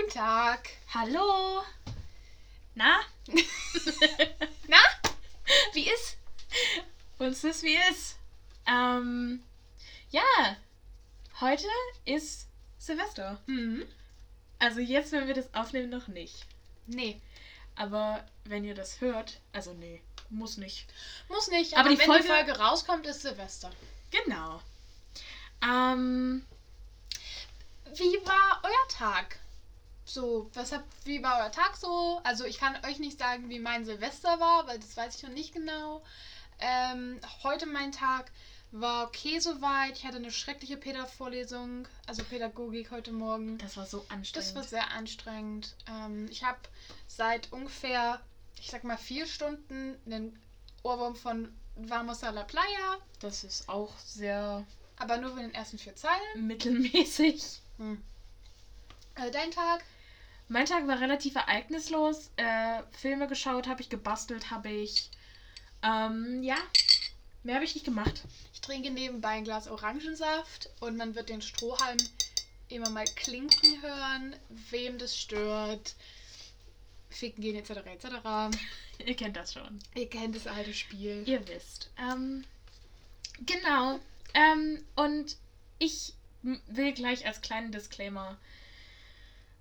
Guten Tag. Hallo. Na? Na? Wie ist? Uns ist wie ist. Ähm, ja, heute ist Silvester. Mhm. Also jetzt, wenn wir das aufnehmen, noch nicht. Nee. Aber wenn ihr das hört, also nee, muss nicht. Muss nicht, Aber aber, die wenn Folge- die Folge rauskommt, ist Silvester. Genau. Ähm, Wie war euer Tag? So, was habt, wie war euer Tag so? Also ich kann euch nicht sagen, wie mein Silvester war, weil das weiß ich noch nicht genau. Ähm, heute mein Tag war okay soweit. Ich hatte eine schreckliche Päder-Vorlesung, also Pädagogik heute Morgen. das war so anstrengend. Das war sehr anstrengend. Ähm, ich habe seit ungefähr, ich sag mal, vier Stunden einen Ohrwurm von Vamos a la Playa, das ist auch sehr aber nur für den ersten vier Zeilen. mittelmäßig. Hm. Äh, dein Tag? Mein Tag war relativ ereignislos. Äh, Filme geschaut, habe ich gebastelt, habe ich. Ähm, ja. Mehr habe ich nicht gemacht. Ich trinke nebenbei ein Glas Orangensaft und man wird den Strohhalm immer mal klinken hören, wem das stört. Ficken gehen etc. etc. Ihr kennt das schon. Ihr kennt das alte Spiel. Ihr wisst. Ähm, genau. Ähm, und ich will gleich als kleinen Disclaimer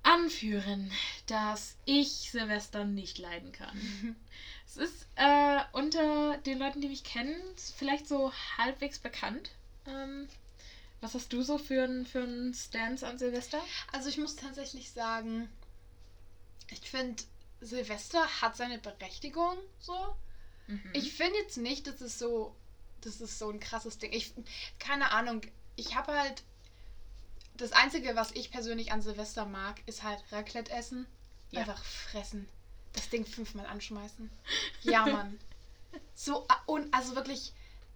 anführen, dass ich Silvester nicht leiden kann. Es ist äh, unter den Leuten, die mich kennen, vielleicht so halbwegs bekannt. Ähm, was hast du so für einen für einen Stance an Silvester? Also ich muss tatsächlich sagen, ich finde, Silvester hat seine Berechtigung so. Mhm. Ich finde jetzt nicht, dass es so, das ist so ein krasses Ding. Ich, keine Ahnung, ich habe halt, das Einzige, was ich persönlich an Silvester mag, ist halt Raclette essen. Ja. Einfach fressen. Das Ding fünfmal anschmeißen. Ja, Mann. So, ah, und also wirklich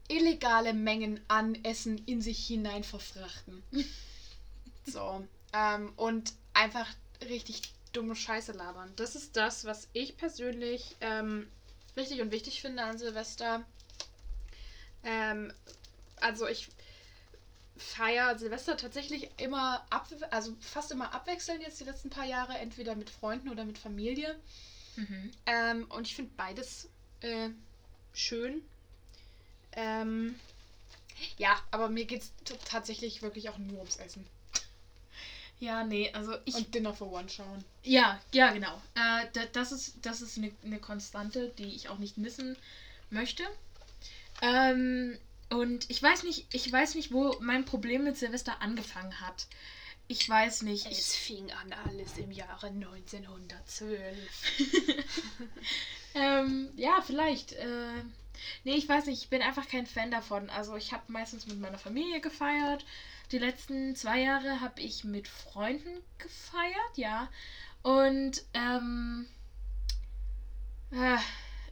illegale Mengen an Essen in sich hinein verfrachten. So. Ähm, und einfach richtig dumme Scheiße labern. Das ist das, was ich persönlich ähm, richtig und wichtig finde an Silvester. Ähm, also ich feiere Silvester tatsächlich immer ab, also fast immer abwechselnd jetzt die letzten paar Jahre, entweder mit Freunden oder mit Familie. Mhm. Ähm, und ich finde beides äh, schön. Ähm, ja, aber mir geht es tatsächlich wirklich auch nur ums Essen. Ja, nee, also ich und Dinner for One schauen. Ja, ja, genau. Äh, da, das ist, das ist eine, eine Konstante, die ich auch nicht missen möchte. Ähm, und ich weiß nicht, ich weiß nicht, wo mein Problem mit Silvester angefangen hat. Ich weiß nicht. Ich, Es fing an alles im Jahre 1912. ähm, ja, vielleicht. Äh, nee, ich weiß nicht, ich bin einfach kein Fan davon. Also ich habe meistens mit meiner Familie gefeiert. Die letzten zwei Jahre habe ich mit Freunden gefeiert, ja. Und ähm, äh,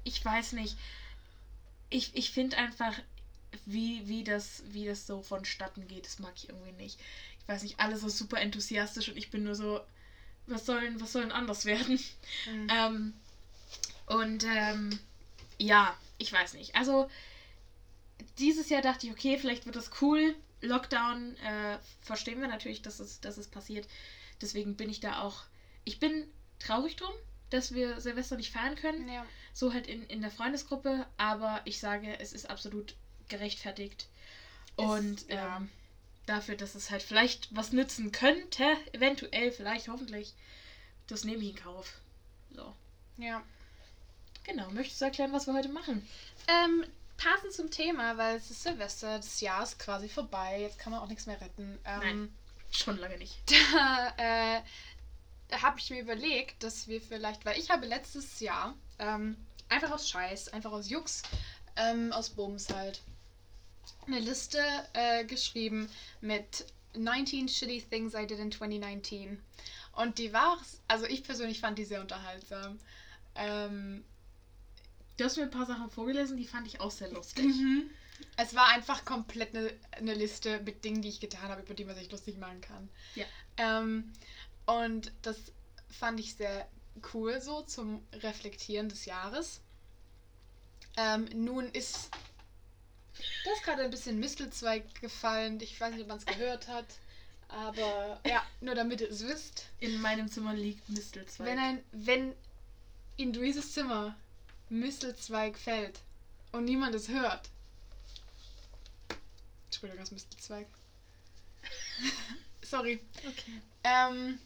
ich weiß nicht. Ich, ich finde einfach, wie, wie, das, wie das so vonstatten geht, das mag ich irgendwie nicht. Ich weiß nicht, alle so super enthusiastisch und ich bin nur so, was soll denn, was soll denn anders werden? Mhm. Ähm, und ähm, ja, ich weiß nicht. Also dieses Jahr dachte ich, okay, vielleicht wird das cool. Lockdown äh, verstehen wir natürlich, dass es, dass es passiert. Deswegen bin ich da auch. Ich bin traurig drum, dass wir Silvester nicht feiern können. ja. So halt in, in der Freundesgruppe. Aber ich sage, es ist absolut gerechtfertigt. Und ja. ähm, dafür, dass es halt vielleicht was nützen könnte, eventuell, vielleicht, hoffentlich, das nehme ich in Kauf. So. ja. Genau, möchtest du erklären, was wir heute machen? Ähm, passend zum Thema, weil es ist Silvester, das Jahr ist quasi vorbei, jetzt kann man auch nichts mehr retten. Ähm, Nein. Schon lange nicht. Da, äh, habe ich mir überlegt, dass wir vielleicht, weil ich habe letztes Jahr ähm, einfach aus Scheiß, einfach aus Jux, ähm, aus Bums halt, eine Liste äh, geschrieben mit 19 shitty things I did in 2019. Und die war, also ich persönlich fand die sehr unterhaltsam. Ähm, Du hast mir ein paar Sachen vorgelesen, die fand ich auch sehr lustig. Mhm. Es war einfach komplett eine, eine Liste mit Dingen, die ich getan habe, über die man sich lustig machen kann. Ja. Ähm, und das fand ich sehr cool so zum Reflektieren des Jahres. Ähm, nun ist da ist gerade ein bisschen Mistelzweig gefallen. Ich weiß nicht, ob man es gehört hat. Aber ja, nur damit ihr es wisst. In meinem Zimmer liegt Mistelzweig. Wenn, ein, wenn in Luises Zimmer Mistelzweig fällt und niemand es hört. Entschuldigung, das Mistelzweig. Sorry. okay. Ähm,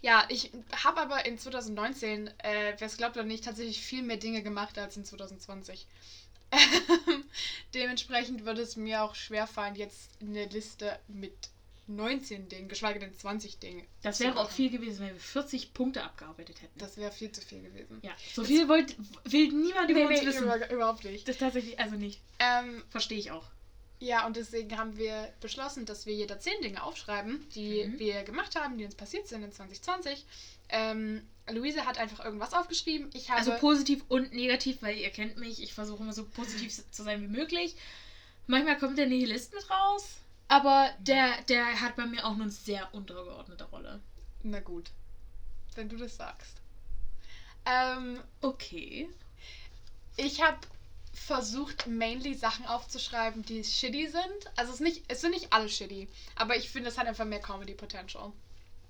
ja, ich habe aber in 2019, äh, wer es glaubt oder nicht, tatsächlich viel mehr Dinge gemacht als in 2020. Dementsprechend würde es mir auch schwerfallen, jetzt eine Liste mit 19 Dingen, geschweige denn 20 Dingen. Das wäre auch viel gewesen, wenn wir 40 Punkte abgearbeitet hätten. Das wäre viel zu viel gewesen. ja, so viel wollt, will niemand über Nee, uns nee, wissen. über, überhaupt nicht. Das tatsächlich, also nicht. Ähm, Verstehe ich auch. ja, und deswegen haben wir beschlossen, dass wir jeder 10 Dinge aufschreiben, die Mhm. wir gemacht haben, die uns passiert sind in 2020. Ähm, Luise hat einfach irgendwas aufgeschrieben. Ich habe. Also positiv und negativ, weil ihr kennt mich, ich versuche immer so positiv zu sein wie möglich. Manchmal kommt der Nihilist mit raus, aber der, der hat bei mir auch nur eine sehr untergeordnete Rolle. Na gut. Wenn du das sagst. Ähm, Okay. ich habe versucht, mainly Sachen aufzuschreiben, die shitty sind. Also es, ist nicht, es sind nicht alle shitty, aber ich finde, es hat einfach mehr Comedy Potential.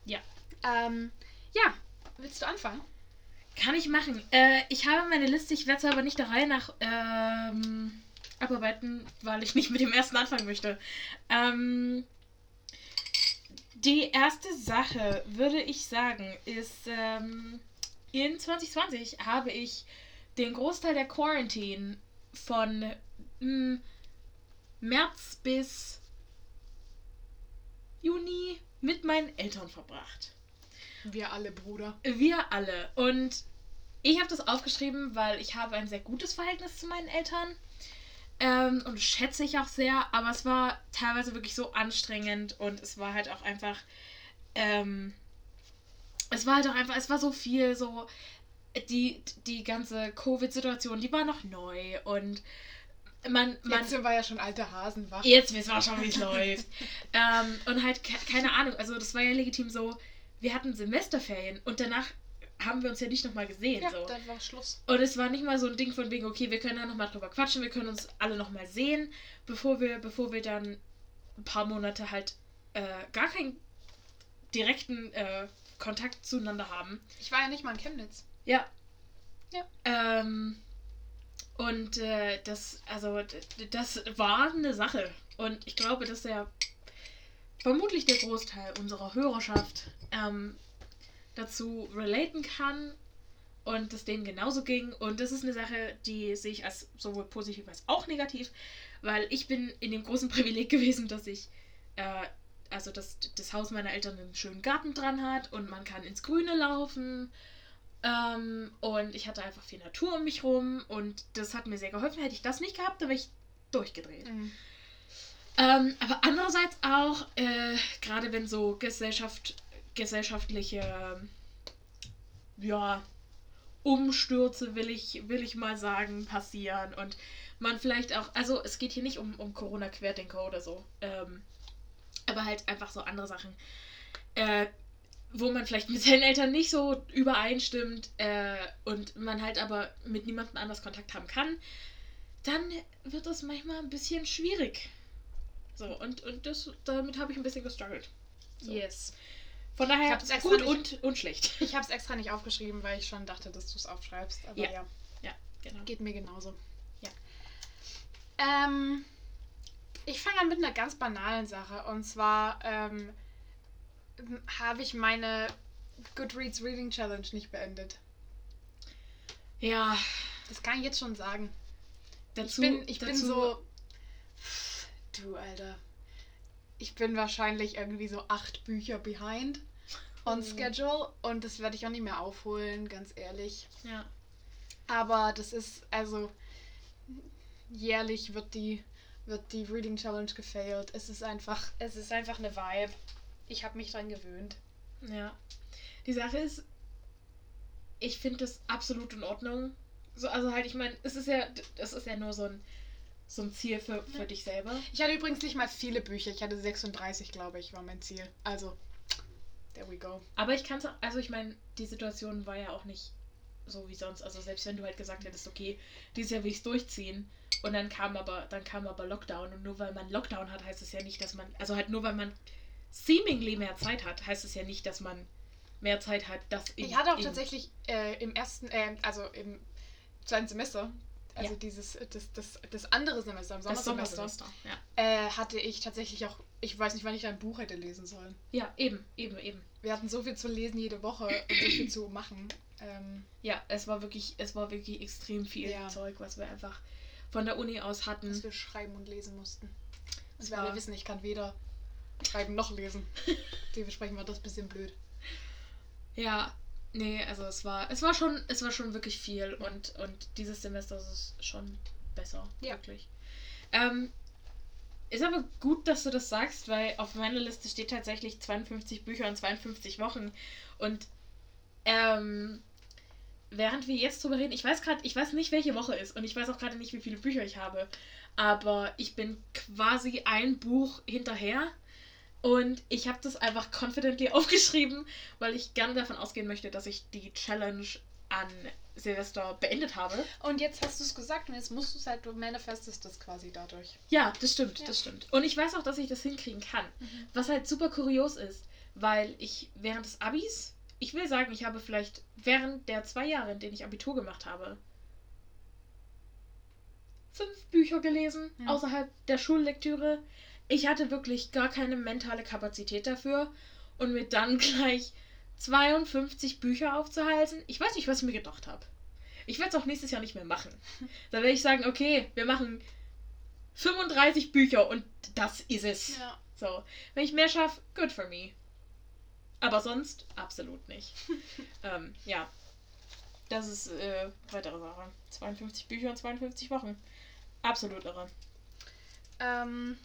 Ja. Ähm, ja, willst du anfangen? Kann ich machen. Äh, ich habe meine Liste, ich werde sie aber nicht der Reihe nach ähm, abarbeiten, weil ich nicht mit dem ersten anfangen möchte. Ähm, die erste Sache, würde ich sagen, ist, ähm, in 2020 habe ich den Großteil der Quarantine von mm, März bis Juni mit meinen Eltern verbracht. Wir alle, Bruder. Wir alle. Und ich habe das aufgeschrieben, weil ich habe ein sehr gutes Verhältnis zu meinen Eltern. Ähm, und das schätze ich auch sehr. Aber es war teilweise wirklich so anstrengend und es war halt auch einfach. Ähm, es war halt auch einfach, es war so viel, so. Die, die ganze Covid-Situation, die war noch neu und man, man, Jetzt sind wir ja schon alte Hasen, wach. Jetzt wissen wir schon, wie es läuft. Ähm, und halt, ke keine Ahnung, also das war ja legitim so, wir hatten Semesterferien und danach haben wir uns ja nicht nochmal gesehen. Ja, so. dann war Schluss. Und es war nicht mal so ein Ding von wegen, okay, wir können da nochmal drüber quatschen, wir können uns alle nochmal sehen, bevor wir, bevor wir dann ein paar Monate halt äh, gar keinen direkten äh, Kontakt zueinander haben. Ich war ja nicht mal in Chemnitz. Ja. Ja. Ähm, und äh, das, also, das war eine Sache. Und ich glaube, dass der vermutlich der Großteil unserer Hörerschaft ähm, dazu relaten kann und es denen genauso ging. Und das ist eine Sache, die sehe ich als sowohl positiv als auch negativ, weil ich bin in dem großen Privileg gewesen, dass ich, äh, also dass das Haus meiner Eltern einen schönen Garten dran hat und man kann ins Grüne laufen. Ähm, und ich hatte einfach viel Natur um mich rum und das hat mir sehr geholfen. Hätte ich das nicht gehabt, dann wäre ich durchgedreht. Mhm. Ähm, aber andererseits auch, äh, gerade wenn so Gesellschaft, gesellschaftliche, ähm, ja, Umstürze, will ich, will ich mal sagen, passieren und man vielleicht auch, also es geht hier nicht um, um Corona-Querdenker oder so, ähm, aber halt einfach so andere Sachen, äh, wo man vielleicht mit seinen Eltern nicht so übereinstimmt äh, und man halt aber mit niemandem anders Kontakt haben kann, dann wird es manchmal ein bisschen schwierig. So, und, und das, damit habe ich ein bisschen gestruggelt. So. Yes. Von daher gut nicht- und, und schlecht. Ich habe es extra nicht aufgeschrieben, weil ich schon dachte, dass du es aufschreibst. Aber Ja. ja. Ja, genau. Geht mir genauso. Ja. Ähm, ich fange an mit einer ganz banalen Sache. Und zwar ähm, habe ich meine Goodreads Reading Challenge nicht beendet. Ja, Das kann ich jetzt schon sagen. dazu. ich bin, ich bin dazu, so. Du, Alter. Ich bin wahrscheinlich irgendwie so acht Bücher behind on Oh. schedule. Und das werde ich auch nicht mehr aufholen, ganz ehrlich. Ja. Aber das ist, also jährlich wird die, wird die Reading Challenge gefailt. Es ist einfach, es ist einfach eine Vibe. Ich habe mich dran gewöhnt. Ja. Die Sache ist, ich finde das absolut in Ordnung. So, also halt, ich meine, es ist ja, es ist ja nur so ein, so ein Ziel für, für Ja. dich selber. Ich hatte übrigens nicht mal viele Bücher. Ich hatte 36, glaube ich, war mein Ziel. Also, there we go. Aber ich kann es, also ich meine, die Situation war ja auch nicht so wie sonst. Also selbst wenn du halt gesagt hättest, okay, dieses Jahr will ich es durchziehen. Und dann kam aber, dann kam aber Lockdown. Und nur weil man Lockdown hat, heißt es ja nicht, dass man, also halt nur weil man seemingly mehr Zeit hat, heißt es ja nicht, dass man mehr Zeit hat, das in, Ich hatte auch tatsächlich äh, im ersten, äh, also im zweiten Semester, also ja. dieses, das, das, das andere Semester, im Sommersemester, Sommersemester ja. äh, hatte ich tatsächlich auch, ich weiß nicht, wann ich ein Buch hätte lesen sollen. Ja, eben, eben, eben. Wir hatten so viel zu lesen jede Woche und so viel zu machen. Ähm, ja, es war wirklich, es war wirklich extrem viel ja. Zeug, was wir einfach von der Uni aus hatten. Was wir schreiben und lesen mussten. Und wir alle wissen, ich kann weder schreiben noch lesen. Dementsprechend war das ein bisschen blöd. Ja, nee, also es war, es war schon, es war schon wirklich viel und, und dieses Semester ist es schon besser. Ja. Wirklich. Ähm, ist aber gut, dass du das sagst, weil auf meiner Liste steht tatsächlich 52 Bücher und 52 Wochen. Und ähm, während wir jetzt drüber reden, ich weiß gerade, ich weiß nicht, welche Woche ist und ich weiß auch gerade nicht, wie viele Bücher ich habe. Aber ich bin quasi ein Buch hinterher und ich habe das einfach confidently aufgeschrieben, weil ich gerne davon ausgehen möchte, dass ich die Challenge an Silvester beendet habe. Und jetzt hast du es gesagt und jetzt musst du es halt, du manifestest das quasi dadurch. Ja, das stimmt, ja. das stimmt. Und ich weiß auch, dass ich das hinkriegen kann. Mhm. Was halt super kurios ist, weil ich während des Abis, ich will sagen, ich habe vielleicht während der zwei Jahre, in denen ich Abitur gemacht habe, fünf Bücher gelesen, ja. außerhalb der Schullektüre. Ich hatte wirklich gar keine mentale Kapazität dafür und mir dann gleich 52 Bücher aufzuhalten. Ich weiß nicht, was ich mir gedacht habe. Ich werde es auch nächstes Jahr nicht mehr machen. Da werde ich sagen, okay, wir machen 35 Bücher und das ist es. Ja. So, wenn ich mehr schaffe, good for me. Aber sonst absolut nicht. ähm, ja, das ist äh, weitere Sache. 52 Bücher und 52 Wochen. Absolut irre. Ähm,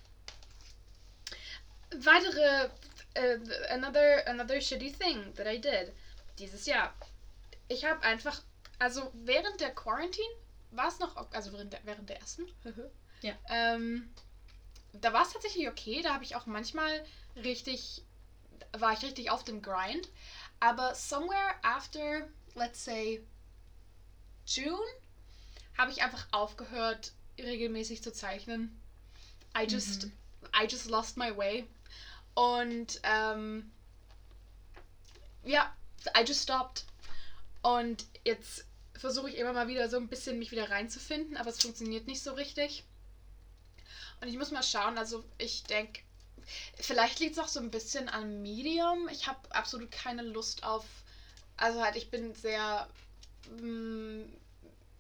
weitere uh, another another shitty thing that I did dieses Jahr. Ich habe einfach, also während der Quarantine war es noch, also während der, während der ersten, ja. Ähm, da war es tatsächlich okay. Da habe ich auch manchmal richtig, war ich richtig auf dem Grind. Aber somewhere after, let's say, June, habe ich einfach aufgehört, regelmäßig zu zeichnen. I just, mhm. I just lost my way. Und ähm, ja, I just stopped. Und jetzt versuche ich immer mal wieder so ein bisschen mich wieder reinzufinden, aber es funktioniert nicht so richtig. Und ich muss mal schauen, also ich denke, vielleicht liegt es auch so ein bisschen am Medium. Ich habe absolut keine Lust auf, also halt, ich bin sehr, mh, mm,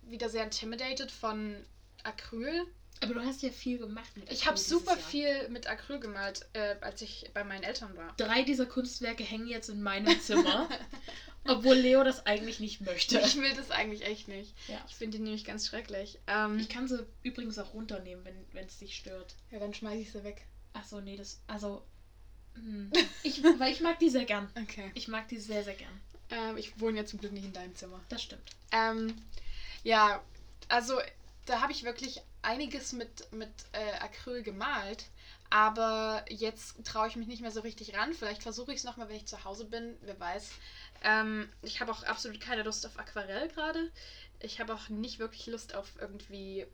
wieder sehr intimidated von Acryl. Aber du hast ja viel gemacht mit Acryl. Ich habe super Jahr. viel mit Acryl gemalt, äh, als ich bei meinen Eltern war. Drei dieser Kunstwerke hängen jetzt in meinem Zimmer. obwohl Leo das eigentlich nicht möchte. Ich will das eigentlich echt nicht. Ja. Ich finde die nämlich ganz schrecklich. Ähm, ich kann sie übrigens auch runternehmen, wenn es dich stört. Ja, dann schmeiße ich sie weg. Achso, nee, das. Also. Hm, ich, weil ich mag die sehr gern. Okay. Ich mag die sehr, sehr gern. Ähm, ich wohne ja zum Glück nicht in deinem Zimmer. Das stimmt. Ähm, ja, also da habe ich wirklich einiges mit, mit äh, Acryl gemalt. Aber jetzt traue ich mich nicht mehr so richtig ran. Vielleicht versuche ich es nochmal, wenn ich zu Hause bin. Wer weiß. Ähm, ich habe auch absolut keine Lust auf Aquarell gerade. Ich habe auch nicht wirklich Lust auf irgendwie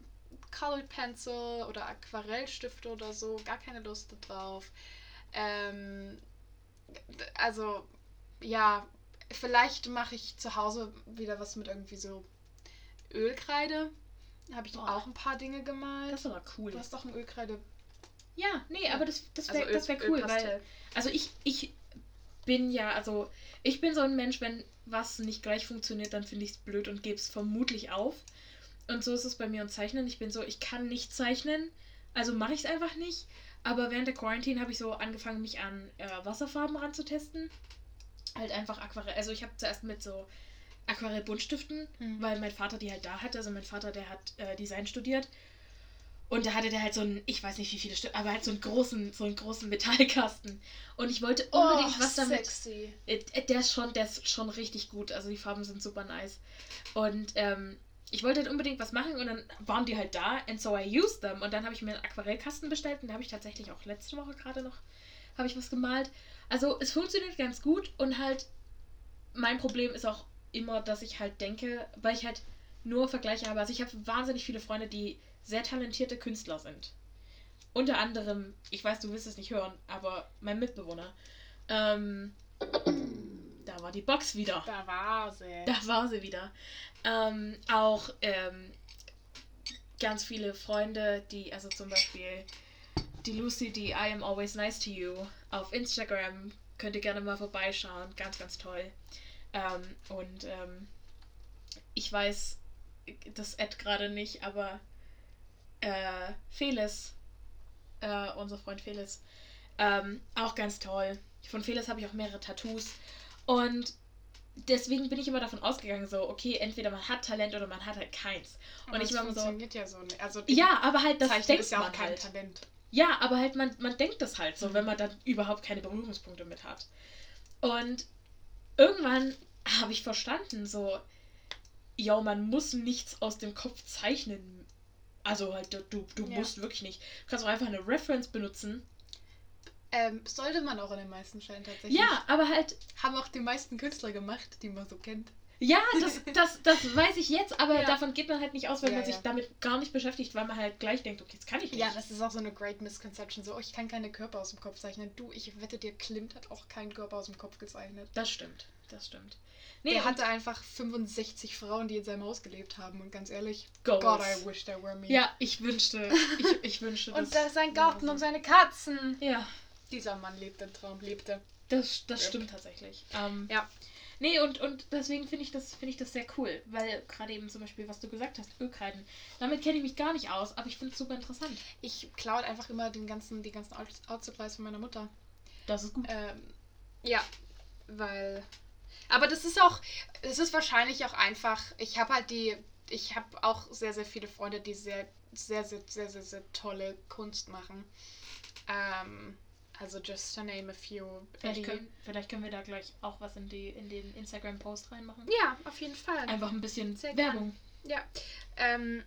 Colored Pencil oder Aquarellstifte oder so. Gar keine Lust drauf. Ähm, also, ja, vielleicht mache ich zu Hause wieder was mit irgendwie so Ölkreide habe ich Boah. auch ein paar Dinge gemalt. Das ist aber cool. Du hast doch ein Ölkreide. Ja, nee, aber das, das wäre also wär cool, weil. Also ich, ich bin ja, also ich bin so ein Mensch, wenn was nicht gleich funktioniert, dann finde ich es blöd und gebe es vermutlich auf. Und so ist es bei mir und Zeichnen. Ich bin so, ich kann nicht zeichnen, also mache ich es einfach nicht. Aber während der Quarantine habe ich so angefangen, mich an äh, Wasserfarben ranzutesten. Halt einfach Aquarell. Also ich habe zuerst mit so Aquarell-Buntstiften, mhm. weil mein Vater die halt da hatte. Also mein Vater, der hat äh, Design studiert. Und da hatte der halt so einen, ich weiß nicht wie viele Stück, aber halt so einen großen, so einen großen Metallkasten. Und ich wollte unbedingt oh, was damit. Sexy. Äh, der ist schon, der ist schon richtig gut. Also die Farben sind super nice. Und ähm, ich wollte halt unbedingt was machen und dann waren die halt da. And so I used them. Und dann habe ich mir einen Aquarellkasten bestellt und da habe ich tatsächlich auch letzte Woche gerade noch habe ich was gemalt. Also es funktioniert ganz gut und halt mein Problem ist auch immer, dass ich halt denke, weil ich halt nur Vergleiche habe. Also ich habe wahnsinnig viele Freunde, die sehr talentierte Künstler sind. Unter anderem, ich weiß, du willst es nicht hören, aber mein Mitbewohner. Ähm, da war die Box wieder. Da war sie. Da war sie wieder. Ähm, auch ähm, ganz viele Freunde, die, also zum Beispiel die Lucy, die I am always nice to you auf Instagram, könnt ihr gerne mal vorbeischauen. Ganz, ganz toll. Ähm, und ähm, ich weiß das Ad gerade nicht, aber äh, Felis, äh, unser Freund Felis, ähm, auch ganz toll. Von Felis habe ich auch mehrere Tattoos. Und deswegen bin ich immer davon ausgegangen, so, okay, entweder man hat Talent oder man hat halt keins. Aber und ich war immer so. funktioniert ja so nicht. Also Ja, aber halt das Zeichnen denkt ist ja auch man kein halt. Talent. Ja, aber halt man, man denkt das halt so, Mhm. wenn man dann überhaupt keine Berührungspunkte mit hat. Und irgendwann habe ich verstanden, so, ja, man muss nichts aus dem Kopf zeichnen. Also halt, du, du, Ja. musst wirklich nicht. Du kannst auch einfach eine Reference benutzen. Ähm, sollte man auch in den meisten Fällen tatsächlich. Ja, aber halt, Haben auch die meisten Künstler gemacht, die man so kennt. Ja, das, das, das weiß ich jetzt, aber Ja. davon geht man halt nicht aus, wenn Ja, man sich damit gar nicht beschäftigt, weil man halt gleich denkt, okay, das kann ich nicht. Ja, das ist auch so eine great misconception. So, oh, ich kann keine Körper aus dem Kopf zeichnen. Du, ich wette dir, Klimt hat auch keinen Körper aus dem Kopf gezeichnet. Das stimmt, das stimmt. Nee, er und hatte einfach 65 Frauen, die in seinem Haus gelebt haben. Und ganz ehrlich, Goals. God, I wish there were me. Ja, ich wünschte, ich, ich wünschte, Und das- da ist sein Garten und seine Katzen. Ja, Dieser Mann lebt den Traum, lebte. das, das stimmt tatsächlich. Ähm, Ja. Nee, und, und deswegen finde ich, das finde ich das sehr cool, weil gerade eben zum Beispiel, was du gesagt hast, Ölkreiden, damit kenne ich mich gar nicht aus, aber ich finde es super interessant. Ich klaue einfach immer den ganzen, die ganzen Out- Out-Supplies von meiner Mutter. Das ist gut. Ähm, ja, weil. Aber das ist auch, es ist wahrscheinlich auch einfach, ich habe halt die, ich habe auch sehr, sehr viele Freunde, die sehr, sehr, sehr, sehr, sehr, sehr tolle Kunst machen. Ähm, also just to name a few. Vielleicht können, vielleicht können wir da gleich auch was in, die, in den Instagram-Post reinmachen. Ja, auf jeden Fall. Einfach ein bisschen Sehr Werbung. Ja. Ähm,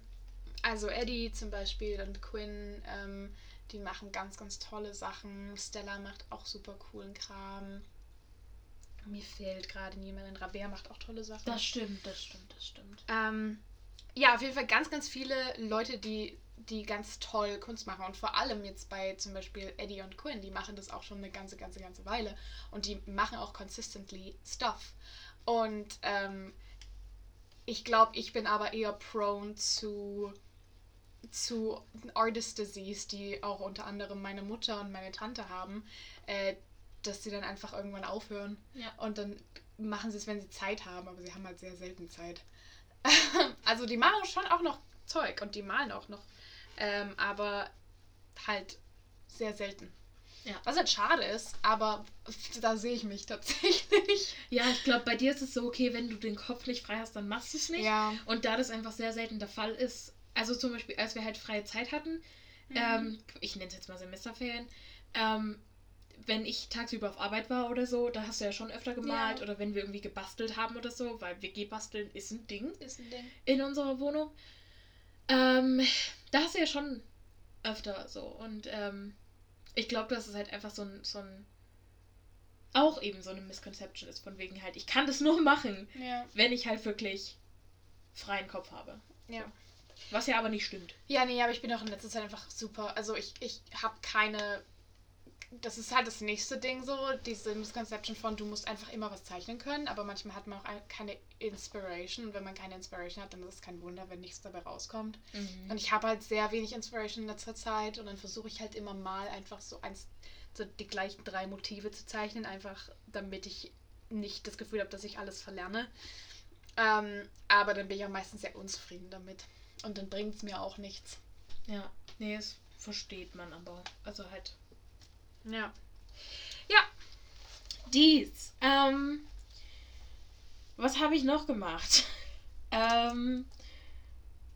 also Eddie zum Beispiel und Quinn, ähm, die machen ganz, ganz tolle Sachen. Stella macht auch super coolen Kram. Mir fehlt gerade niemand. Rabea macht auch tolle Sachen. Das stimmt, das stimmt, das stimmt. Ähm, ja, auf jeden Fall ganz, ganz viele Leute, die, die ganz toll Kunst machen. Und vor allem jetzt bei zum Beispiel Eddie und Quinn, die machen das auch schon eine ganze, ganze, ganze Weile. Und die machen auch consistently Stuff. Und ähm, ich glaube, ich bin aber eher prone zu, zu Artist Disease, die auch unter anderem meine Mutter und meine Tante haben, äh, dass sie dann einfach irgendwann aufhören. Ja. Und dann machen sie es, wenn sie Zeit haben, aber sie haben halt sehr selten Zeit. also die machen schon auch noch Zeug und die malen auch noch. Ähm, aber halt sehr selten. Ja. Was halt schade ist, aber da sehe ich mich tatsächlich. Ja, ich glaube, bei dir ist es so, okay, wenn du den Kopf nicht frei hast, dann machst du es nicht. Ja. Und da das einfach sehr selten der Fall ist, also zum Beispiel, als wir halt freie Zeit hatten, Mhm. ähm, ich nenne es jetzt mal Semesterferien, ähm, wenn ich tagsüber auf Arbeit war oder so, da hast du ja schon öfter gemalt Ja. oder wenn wir irgendwie gebastelt haben oder so, weil WG-Basteln ist ein Ding Ist ein Ding. in unserer Wohnung. Ähm, da hast du ja schon öfter so und ähm, ich glaube, dass es halt einfach so ein, so ein auch eben so eine Misconception ist, von wegen halt, ich kann das nur machen, Ja. wenn ich halt wirklich freien Kopf habe. Ja. Was ja aber nicht stimmt. Ja, nee, aber ich bin auch in letzter Zeit einfach super. Also ich, ich habe keine. Das ist halt das nächste Ding so, diese Misconception von, du musst einfach immer was zeichnen können, aber manchmal hat man auch ein- keine Inspiration und wenn man keine Inspiration hat, dann ist es kein Wunder, wenn nichts dabei rauskommt. Und ich habe halt sehr wenig Inspiration in letzter Zeit und dann versuche ich halt immer mal einfach so eins, so die gleichen drei Motive zu zeichnen, einfach damit ich nicht das Gefühl habe, dass ich alles verlerne. Ähm, aber dann bin ich auch meistens sehr unzufrieden damit. Und dann bringt es mir auch nichts. Ja, nee, das versteht man aber. Also halt. Ja. Dies. Ähm, was habe ich noch gemacht? ähm,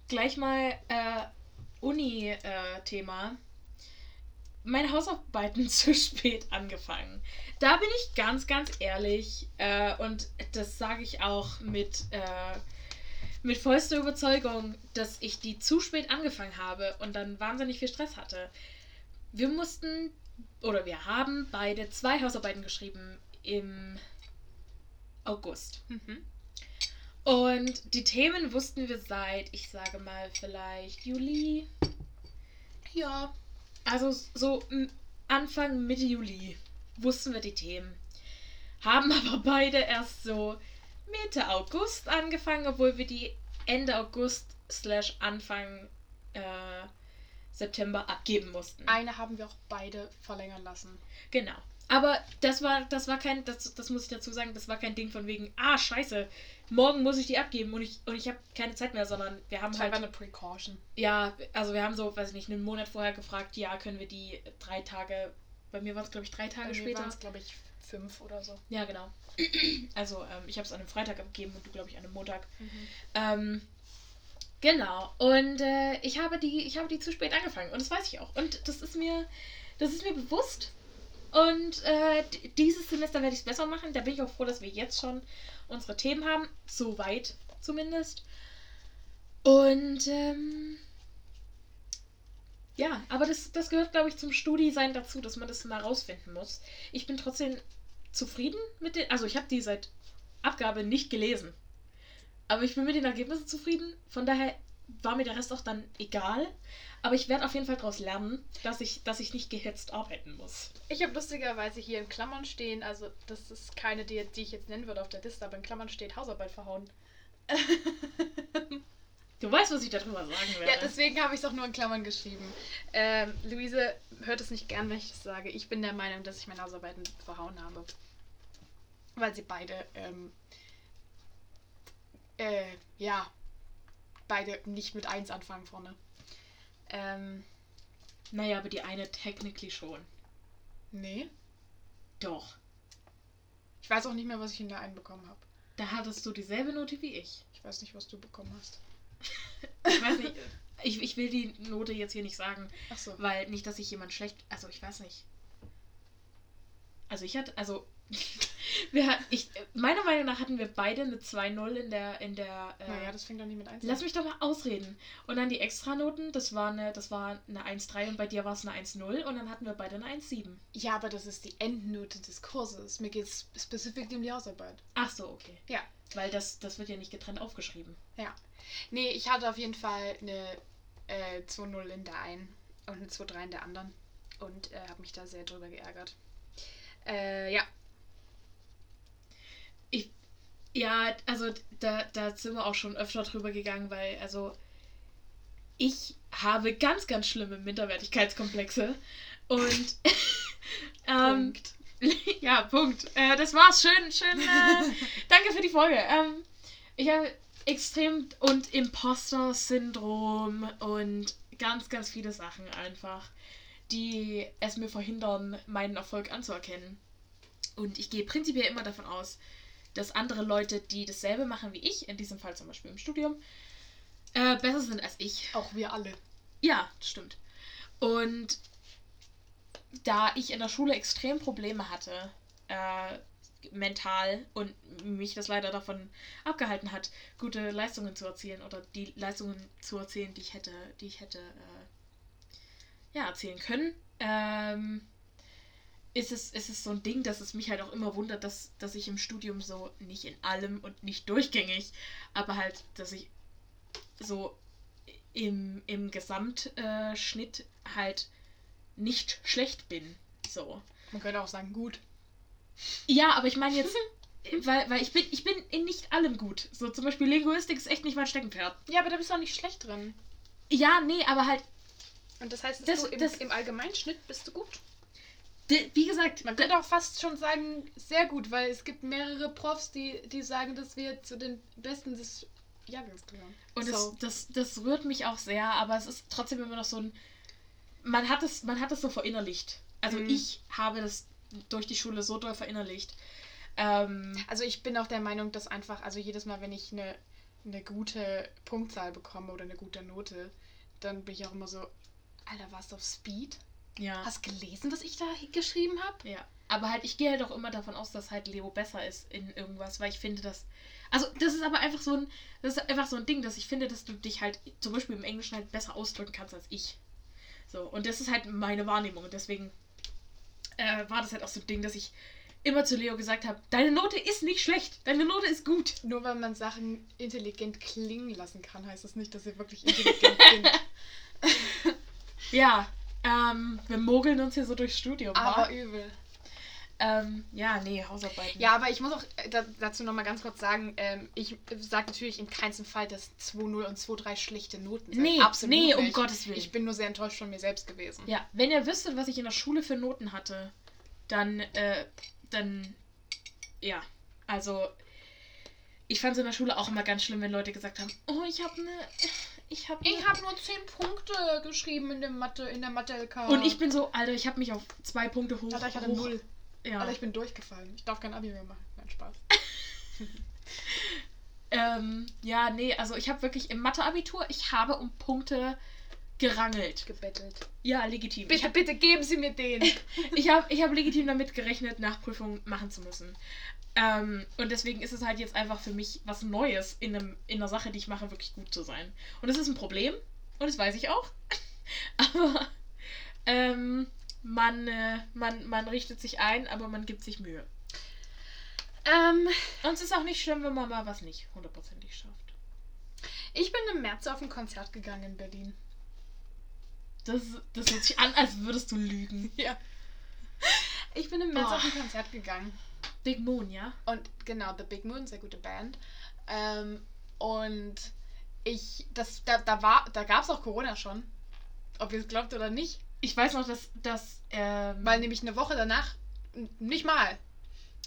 gleich mal äh, Uni-Thema. Meine Hausarbeiten zu spät angefangen. Da bin ich ganz, ganz ehrlich äh, und das sage ich auch mit, äh, mit vollster Überzeugung, dass ich die zu spät angefangen habe und dann wahnsinnig viel Stress hatte. Wir mussten oder wir haben beide zwei Hausarbeiten geschrieben im August. Mhm. Und die Themen wussten wir seit, ich sage mal, vielleicht Juli. Ja. Also so Anfang, Mitte Juli wussten wir die Themen. Haben aber beide erst so Mitte August angefangen, obwohl wir die Ende August slash Anfang äh, September abgeben mussten. Eine haben wir auch beide verlängern lassen. Genau. Aber das war, das war kein, das, das muss ich dazu sagen, das war kein Ding von wegen, ah, scheiße, morgen muss ich die abgeben und ich, und ich habe keine Zeit mehr, sondern wir haben Das halt, war eine Precaution. ja, also wir haben so, weiß ich nicht, einen Monat vorher gefragt, ja, können wir die drei Tage, bei mir waren es, glaube ich, drei Tage Bei mir später. waren es, glaube ich, fünf oder so. Ja, genau. Also, ähm, ich habe es an einem Freitag abgegeben und du, glaube ich, an einem Montag. Ähm, genau. Und äh, ich habe die, ich habe die zu spät angefangen und das weiß ich auch. Und das ist mir, das ist mir bewusst. Und äh, dieses Semester werde ich es besser machen. Da bin ich auch froh, dass wir jetzt schon unsere Themen haben. Soweit zumindest. Und ähm, ja, aber das, das gehört, glaube ich, zum Studi-Sein dazu, dass man das mal rausfinden muss. Ich bin trotzdem zufrieden mit den. Also ich habe die seit Abgabe nicht gelesen. Aber ich bin mit den Ergebnissen zufrieden. Von daher war mir der Rest auch dann egal. Aber ich werde auf jeden Fall daraus lernen, dass ich, dass ich nicht gehetzt arbeiten muss. Ich habe lustigerweise hier in Klammern stehen, also das ist keine, die, die ich jetzt nennen würde auf der Liste, aber in Klammern steht Hausarbeit verhauen. Du weißt, was ich darüber sagen werde. Ja, deswegen habe ich es auch nur in Klammern geschrieben. Ähm, Luise hört es nicht gern, wenn ich das sage. Ich bin der Meinung, dass ich meine Hausarbeiten verhauen habe. Weil sie beide, ähm, äh, ja, beide nicht mit 1 anfangen vorne. Ähm, naja, aber die eine technically schon. nee. Doch. Ich weiß auch nicht mehr, was ich in der einen bekommen habe. Da hattest du dieselbe Note wie ich. Ich weiß nicht, was du bekommen hast. Ich weiß nicht. Ich, ich will die Note jetzt hier nicht sagen, Ach so. weil nicht, dass ich jemand schlecht. Also ich weiß nicht. Also ich hatte, also wir ich, meiner Meinung nach hatten wir beide eine 2-0 in der, in der. Äh, Naja, das fängt doch nicht mit 1 Lass mich doch mal ausreden. Und dann die Extranoten, das war eine, das war eine 1,3 und bei dir war es eine 1,0 und dann hatten wir beide eine 1,7. Ja, aber das ist die Endnote des Kurses. Mir geht es spezifisch um die Hausarbeit. Ach so, okay. Ja. Weil das, das wird ja nicht getrennt aufgeschrieben. Ja. Nee, ich hatte auf jeden Fall eine äh, 2-0 in der einen und eine 2-3 in der anderen. Und äh, habe mich da sehr drüber geärgert. Äh, ja. Ja, also da, da sind wir auch schon öfter drüber gegangen, weil, also, ich habe ganz, ganz schlimme Minderwertigkeitskomplexe. Und, ähm, Punkt. ja, Punkt. Äh, das war's. Schön, schön. Äh, danke für die Folge. Ähm, ich habe extrem und Imposter-Syndrom und ganz, ganz viele Sachen einfach, die es mir verhindern, meinen Erfolg anzuerkennen. Und ich gehe prinzipiell immer davon aus, dass andere Leute, die dasselbe machen wie ich, in diesem Fall zum Beispiel im Studium, äh, besser sind als ich. Auch wir alle. Ja, stimmt. Und da ich in der Schule extrem Probleme hatte, äh, mental und mich das leider davon abgehalten hat, gute Leistungen zu erzielen oder die Leistungen zu erzielen, die ich hätte, die ich hätte äh, ja, erzielen können, ähm, ist es, ist es so ein Ding, dass es mich halt auch immer wundert, dass, dass ich im Studium so nicht in allem und nicht durchgängig, aber halt, dass ich so im, im Gesamtschnitt Schnitt halt nicht schlecht bin. So. Man könnte auch sagen, gut. Ja, aber ich meine jetzt, weil, weil ich bin, ich bin in nicht allem gut. So zum Beispiel Linguistik ist echt nicht mein Steckenpferd. Ja, aber da bist du auch nicht schlecht drin. Ja, nee, aber halt, Und das heißt, dass Das- du im, das- im Allgemeinschnitt bist du gut. Wie gesagt, Man könnte auch fast schon sagen, sehr gut, weil es gibt mehrere Profs, die, die sagen, dass wir zu den Besten des Jahrgangs gehören. Und So. das, das, das rührt mich auch sehr, aber es ist trotzdem immer noch so ein. Man hat es, man hat es so verinnerlicht. Also Mhm. ich habe das durch die Schule so doll verinnerlicht. Ähm, Also ich bin auch der Meinung, dass einfach, also jedes Mal, wenn ich eine, eine gute Punktzahl bekomme oder eine gute Note, dann bin ich auch immer so, Alter, warst du auf Speed? Ja. Hast du gelesen, was ich da geschrieben habe? Ja. Aber halt, ich gehe halt auch immer davon aus, dass halt Leo besser ist in irgendwas, weil ich finde, dass. Also, das ist aber einfach so ein. Das ist einfach so ein Ding, dass ich finde, dass du dich halt zum Beispiel im Englischen halt besser ausdrücken kannst als ich. So, und das ist halt meine Wahrnehmung. Und deswegen äh, war das halt auch so ein Ding, dass ich immer zu Leo gesagt habe, deine Note ist nicht schlecht, deine Note ist gut. Nur weil man Sachen intelligent klingen lassen kann, heißt das nicht, dass sie wirklich intelligent sind. Ja, ähm, wir mogeln uns hier so durchs Studium. wa? Aber übel. Ähm, ja, nee, Hausarbeiten. Ja, aber ich muss auch äh, da, dazu nochmal ganz kurz sagen, ähm, ich sage natürlich in keinem Fall, dass 2-0 und 2-3 schlechte Noten sind. Nee, Absolut nee, um. Gottes Willen. Ich bin nur sehr enttäuscht von mir selbst gewesen. Ja, wenn ihr wüsstet, was ich in der Schule für Noten hatte, dann, äh, dann, ja, also, ich fand es in der Schule auch immer ganz schlimm, wenn Leute gesagt haben, oh, ich habe eine, ich habe Ich habe nur 10 Punkte geschrieben in der Mathe, in der Mathe-LK. Und ich bin so, Alter, ich habe mich auf zwei Punkte hoch. Alter, ich hatte hoch, null. Ja. Alter, ich bin durchgefallen. Ich darf kein Abi mehr machen. Nein, Spaß. Ähm, ja, nee, also ich habe wirklich im Mathe-Abitur, ich habe um Punkte gerangelt. Gebettelt. Ja, legitim. Bitte, Ich bitte geben Sie mir den. Ich habe ich hab legitim damit gerechnet, Nachprüfungen machen zu müssen. Ähm, und deswegen ist es halt jetzt einfach für mich was Neues in, einem, in einer Sache, die ich mache, wirklich gut zu sein. Und das ist ein Problem. Und das weiß ich auch. aber ähm, man, äh, man, man richtet sich ein, aber man gibt sich Mühe. ähm, Und es ist auch nicht schlimm, wenn man mal was nicht hundertprozentig schafft. ich bin im März auf ein Konzert gegangen in Berlin. Das, das hört sich an, als würdest du lügen. Ja. Ich bin im März Oh. auf ein Konzert gegangen. Big Moon, ja? Und genau, The Big Moon, sehr gute Band. Ähm, und ich, das, da, da war, da gab es auch Corona schon. Ob ihr es glaubt oder nicht. Ich weiß noch, dass, dass ähm, Weil nämlich eine Woche danach, nicht mal.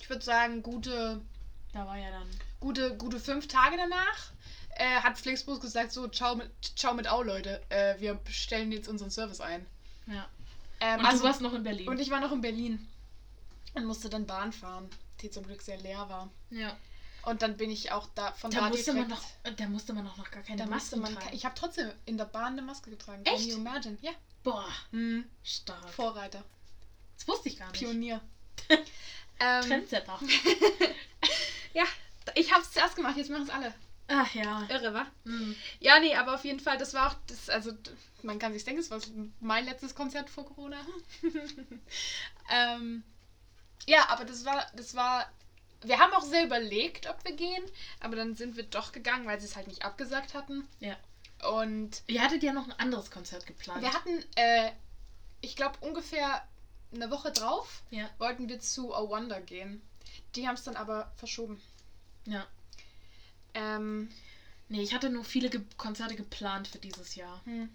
Ich würde sagen, gute, da war ja dann. gute, gute fünf Tage danach äh, hat Flixbus gesagt, so, ciao mit, ciao mit Au, Leute. Äh, wir stellen jetzt unseren Service ein. Ja. Ähm, Und du warst noch in Berlin. und ich war noch in Berlin. Und musste dann Bahn fahren, die zum Glück sehr leer war. ja. Und dann bin ich auch da von Da da musste man direkt- noch, da musste man auch noch gar keine Da Masken man. tragen. Ich habe trotzdem in der Bahn eine Maske getragen. Echt? Can you imagine? Ja. Boah, Hm. stark. Vorreiter. Das wusste ich gar nicht. Pionier. ähm, Trendsetter. ja, ich habe es zuerst gemacht, jetzt machen es alle. Ach ja. Irre, wa? Hm. Ja, nee, aber auf jeden Fall, das war auch, das, also man kann sich denken, es war mein letztes Konzert vor Corona. ähm, ja, aber das war, das war, wir haben auch sehr überlegt, ob wir gehen, aber dann sind wir doch gegangen, weil sie es halt nicht abgesagt hatten. Ja. Und Ihr hattet ja noch ein anderes Konzert geplant. wir hatten, äh, ich glaube, ungefähr eine Woche drauf Ja. wollten wir zu A Wonder gehen. Die haben es dann aber verschoben. Ja. Ähm, Nee, ich hatte nur viele Ge Konzerte geplant für dieses Jahr. Hm.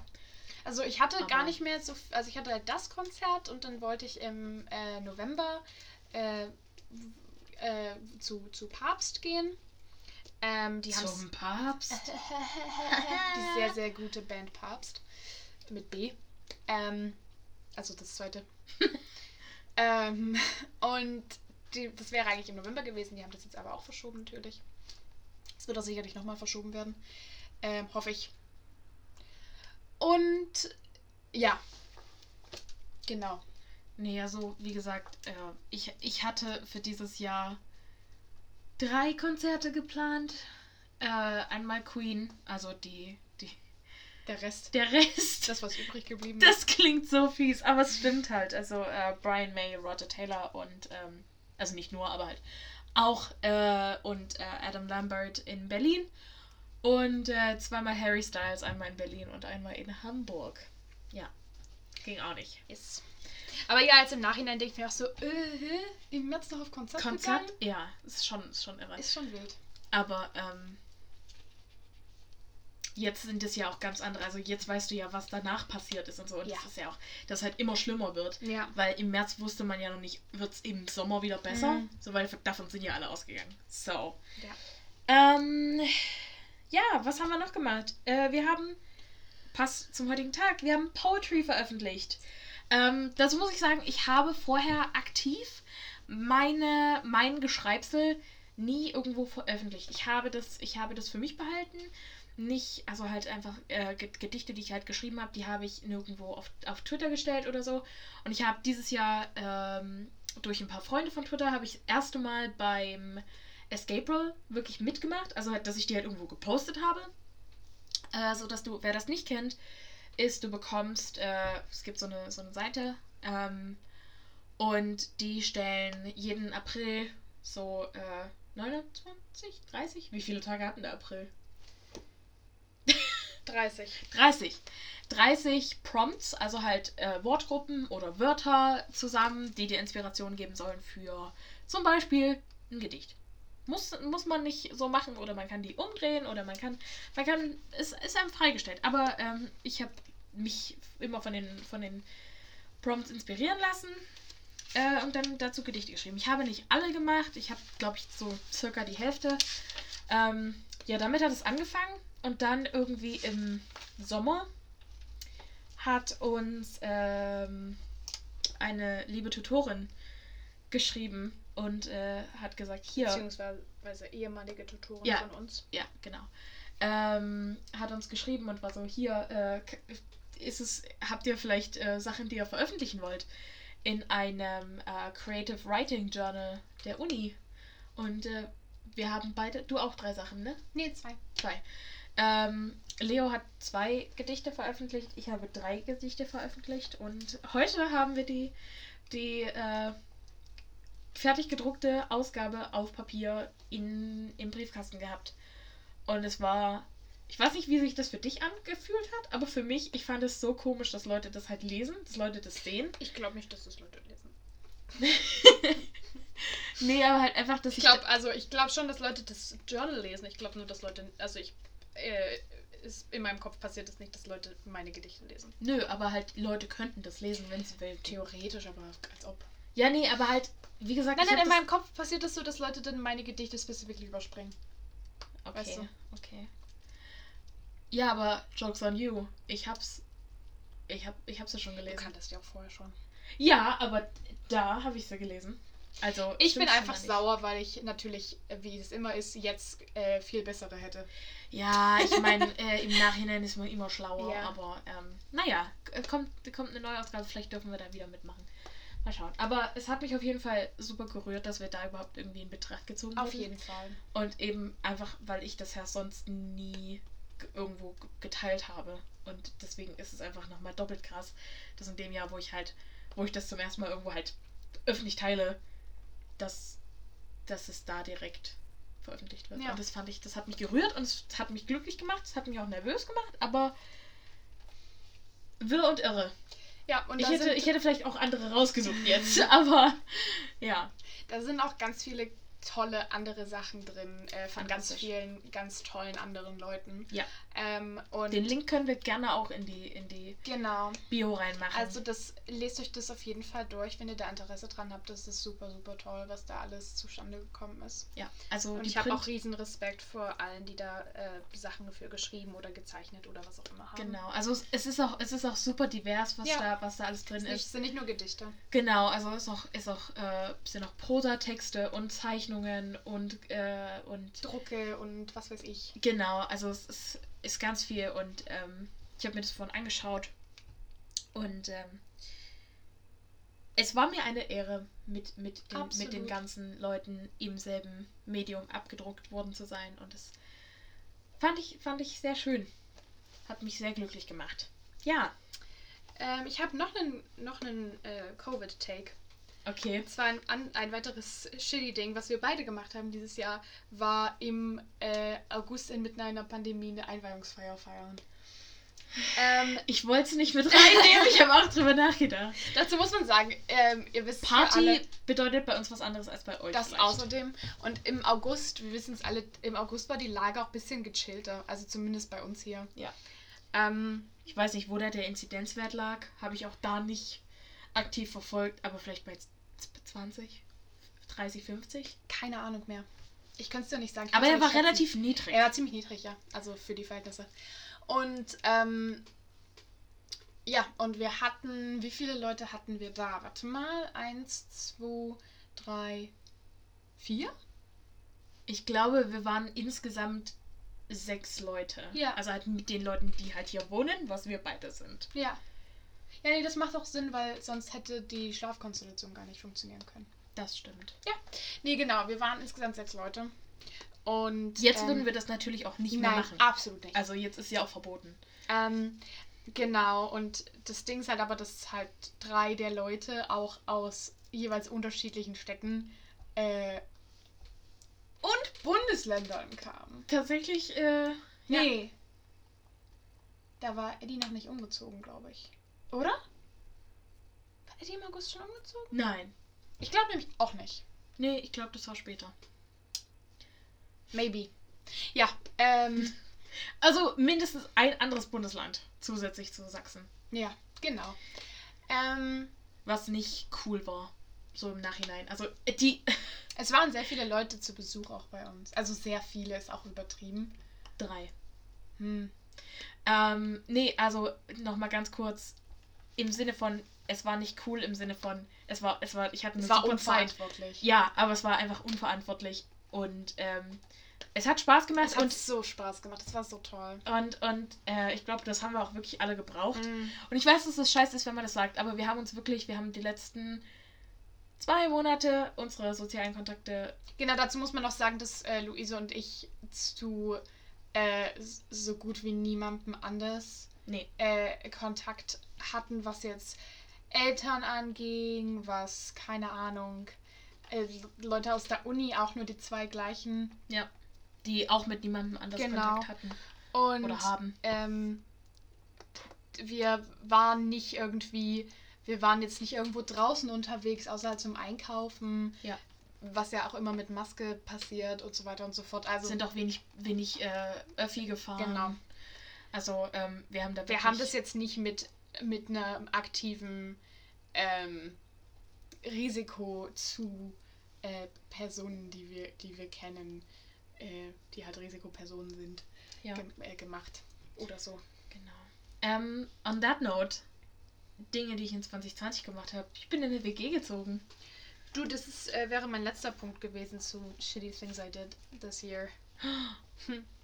Also ich hatte Aber- gar nicht mehr so, also ich hatte halt das Konzert und dann wollte ich im äh, November äh, äh, zu, zu Papst gehen. Ähm, die Zum Papst. die sehr, sehr gute Band Papst mit B. Ähm, also das zweite. ähm, und die, das wäre eigentlich im November gewesen, die haben das jetzt aber auch verschoben natürlich. Es wird auch sicherlich nochmal verschoben werden. Ähm, hoffe ich. Und ja. Genau. Nee, also wie gesagt, äh, ich, ich hatte für dieses Jahr drei Konzerte geplant. Äh, einmal Queen, also die, die. Der Rest. Der Rest. Das, was übrig geblieben Das klingt so fies, aber es stimmt halt. Also äh, Brian May, Roger Taylor und, ähm, also nicht nur, aber halt auch äh, und äh, Adam Lambert in Berlin. Und äh, zweimal Harry Styles, einmal in Berlin und einmal in Hamburg. Ja, ging auch nicht. ist. Aber ja, jetzt im Nachhinein denke ich mir auch so, äh, im März noch auf Konzert, Konzert? gegangen? Ja, ist schon, ist schon irre. Ist schon wild. Aber ähm, jetzt sind es ja auch ganz andere. Also jetzt weißt du ja, was danach passiert ist und so. Und Ja. das ist ja auch, dass halt immer schlimmer wird. Ja. Weil im März wusste man ja noch nicht, wird es im Sommer wieder besser. Mhm. So, weil davon sind ja alle ausgegangen. So. Ja. Ähm, ja, was haben wir noch gemacht? Äh, wir haben, pass zum heutigen Tag, wir haben Poetry veröffentlicht. Ähm, dazu muss ich sagen, ich habe vorher aktiv meine, mein Geschreibsel nie irgendwo veröffentlicht. Ich habe das, ich habe das für mich behalten. Nicht, also halt einfach äh, Ge- Gedichte, die ich halt geschrieben habe, die habe ich nirgendwo auf, auf Twitter gestellt oder so. Und ich habe dieses Jahr ähm, durch ein paar Freunde von Twitter habe ich das erste Mal beim Escape Roll wirklich mitgemacht. Also halt, dass ich die halt irgendwo gepostet habe. Äh, so dass du, wer das nicht kennt, ist, du bekommst, äh, es gibt so eine, so eine Seite, ähm, Und die stellen jeden April so äh, 29, 30? Wie viele Tage hatten der April? 30. 30. 30 Prompts, also halt äh, Wortgruppen oder Wörter zusammen, die dir Inspiration geben sollen für zum Beispiel ein Gedicht. Muss, muss man nicht so machen oder man kann die umdrehen oder man kann, man kann, es ist einem freigestellt. Aber ähm, ich habe mich immer von den, von den Prompts inspirieren lassen äh, und dann dazu Gedichte geschrieben. Ich habe nicht alle gemacht, ich habe, glaube ich, so circa die Hälfte. Ähm, ja, damit hat es angefangen und dann irgendwie im Sommer hat uns ähm, eine liebe Tutorin geschrieben und äh, hat gesagt, hier. Beziehungsweise ehemalige Tutorin Ja. von uns. Ja, genau. Ähm, hat uns geschrieben und war so, hier, äh, ist es, habt ihr vielleicht äh, Sachen, die ihr veröffentlichen wollt? In einem äh, Creative Writing Journal der Uni. Und äh, wir haben beide, du auch drei Sachen, ne? Nee, zwei. Zwei. Ähm, Leo hat zwei Gedichte veröffentlicht, ich habe drei Gedichte veröffentlicht und heute haben wir die, die äh, fertig gedruckte Ausgabe auf Papier in, im Briefkasten gehabt. Und es war, ich weiß nicht, wie sich das für dich angefühlt hat, aber für mich, ich fand es so komisch, dass Leute das halt lesen, dass Leute das sehen. Ich glaube nicht, dass das Leute lesen. Nee, aber halt einfach, dass Ich glaube, also ich glaube schon, dass Leute das Journal lesen. Ich glaube nur, dass Leute, also ich, äh, ist, in meinem Kopf passiert es nicht, dass Leute meine Gedichte lesen. Nö, aber halt Leute könnten das lesen, wenn sie will. Theoretisch, aber als ob. Ja, nee, aber halt, wie gesagt, Nein, ich nein, in das- meinem Kopf passiert es so, dass Leute dann meine Gedichte specifically überspringen. Okay, Weißt du? okay. Ja, aber Jokes on you. Ich hab's. Ich hab, ich hab's ja schon Du gelesen. kanntest ja auch vorher schon. Ja, aber da habe ich's ja gelesen. Also. Ich bin einfach sauer, weil ich natürlich, wie es immer ist, jetzt äh, viel bessere hätte. Ja, ich meine, äh, im Nachhinein ist man immer schlauer, Ja. aber ähm, naja, kommt, kommt eine neue Ausgabe, vielleicht dürfen wir da wieder mitmachen. Mal schauen. Aber es hat mich auf jeden Fall super gerührt, dass wir da überhaupt irgendwie in Betracht gezogen Auf wurden. jeden Fall. Und eben einfach, weil ich das ja sonst nie irgendwo geteilt habe. Und deswegen ist es einfach nochmal doppelt krass, dass in dem Jahr, wo ich halt, wo ich das zum ersten Mal irgendwo halt öffentlich teile, dass, dass es da direkt veröffentlicht wird. Ja. Und das fand ich, das hat mich gerührt und es hat mich glücklich gemacht, es hat mich auch nervös gemacht, aber wirr und irre. Ja, und Ich hätte, ich hätte vielleicht auch andere rausgesucht jetzt, aber ja. da sind auch ganz viele tolle andere Sachen drin äh, von ganz vielen ganz tollen anderen Leuten. Ja. Ähm, Den Link können wir gerne auch in die, in die Genau. Bio reinmachen. Also das lest euch das auf jeden Fall durch, wenn ihr da Interesse dran habt. Das ist super, super toll, was da alles zustande gekommen ist. ja, also Und ich habe auch riesen Respekt vor allen, die da äh, Sachen dafür geschrieben oder gezeichnet oder was auch immer haben. Genau, also es, es ist auch es ist auch super divers, was Ja. da was da alles Es drin ist ist. sind nicht nur Gedichte. Genau, also ist auch ist auch äh, sind auch Prosatexte und Zeichnungen und äh, und Drucke und was weiß ich. genau, also es ist, ist ganz viel und ähm, ich habe mir das vorhin angeschaut und ähm, es war mir eine Ehre, mit, mit, den, mit den ganzen Leuten im selben Medium abgedruckt worden zu sein. Und das fand ich, fand ich sehr schön. Hat mich sehr glücklich gemacht. Ja, Ähm, ich habe noch einen noch einen äh, Covid-Take. Okay. Und zwar ein, ein weiteres Shitty-Ding, was wir beide gemacht haben dieses Jahr, war im äh, August inmitten einer Pandemie eine Einweihungsfeier feiern. Ähm, Ich wollte es nicht mit reinnehmen, ich habe auch drüber nachgedacht. dazu muss man sagen, ähm, ihr wisst ja Party alle, bedeutet bei uns was anderes als bei euch. das vielleicht. außerdem. Und im August, wir wissen es alle, im August war die Lage auch ein bisschen gechillter. Also zumindest bei uns hier. Ja. Ähm, Ich weiß nicht, wo da der Inzidenzwert lag. Habe ich auch da nicht aktiv verfolgt, aber vielleicht bei 20, 30, 50. keine Ahnung mehr. Ich kann es dir nicht sagen. Aber er war schätzen. relativ niedrig. Er war ziemlich niedrig, ja. Also für die Verhältnisse. Und ähm, ja, und wir hatten, wie viele Leute hatten wir da? Warte mal, eins, zwei, drei, vier? Ich glaube, wir waren insgesamt sechs Leute. Ja. Also halt mit den Leuten, die halt hier wohnen, was wir beide sind. Ja. Ja, nee, das macht auch Sinn, weil sonst hätte die Schlafkonstellation gar nicht funktionieren können. Das stimmt. Nee, genau, wir waren insgesamt sechs Leute. Und Jetzt ähm, würden wir das natürlich auch nicht mehr nein, machen. absolut nicht. Also jetzt ist ja auch verboten. Ähm, genau, und das Ding ist halt aber, dass halt drei der Leute auch aus jeweils unterschiedlichen Städten äh, und Bundesländern kamen. Tatsächlich, äh. Ja. Nee. Da war Eddie noch nicht umgezogen, glaube ich. Oder? War Eddie im August schon umgezogen? Nein. Ich glaube nämlich auch nicht. Nee, ich glaube, das war später. Maybe. Ja, ähm, Also mindestens ein anderes Bundesland zusätzlich zu Sachsen. ja, genau. Ähm, Was nicht cool war. So im Nachhinein. Also äh, die. es waren sehr viele Leute zu Besuch auch bei uns. Also sehr viele ist auch übertrieben. Drei. Hm. Ähm, nee, also nochmal ganz kurz. Im Sinne von, es war nicht cool, im Sinne von, es war, es war, ich hatte eine Es war super Zeit. unverantwortlich. Ja, aber es war einfach unverantwortlich. Und ähm, es hat Spaß gemacht Es hat und, so Spaß gemacht. Es war so toll. und, und äh, ich glaube, das haben wir auch wirklich alle gebraucht. Mhm. Und ich weiß, dass das scheiße ist, wenn man das sagt, aber wir haben uns wirklich, wir haben die letzten zwei Monate unsere sozialen Kontakte. Genau, dazu muss man noch sagen, dass äh, Luise und ich zu äh, so gut wie niemandem anders Nee. äh, Kontakt hatten, was jetzt Eltern anging, was, keine Ahnung, äh, Leute aus der Uni, auch nur die zwei gleichen. Die auch mit niemandem anders Genau. Kontakt hatten Und oder haben. ähm, wir waren nicht irgendwie, wir waren jetzt nicht irgendwo draußen unterwegs, außer zum Einkaufen. Ja. Was ja auch immer mit Maske passiert und so weiter und so fort. Also sind auch wenig, wenig äh, Öffi gefahren. Genau. Also ähm, wir haben da wir haben das jetzt nicht mit, mit einem aktiven ähm, Risiko zu äh, Personen, die wir, die wir kennen, äh, die halt Risikopersonen sind, Ja. gem äh, gemacht. Oder so. Genau. Ähm, on that note, Dinge, die ich in 2020 gemacht habe. Ich bin in eine WG gezogen. Du, das ist, äh, wäre mein letzter Punkt gewesen zu Shitty Things I Did this year.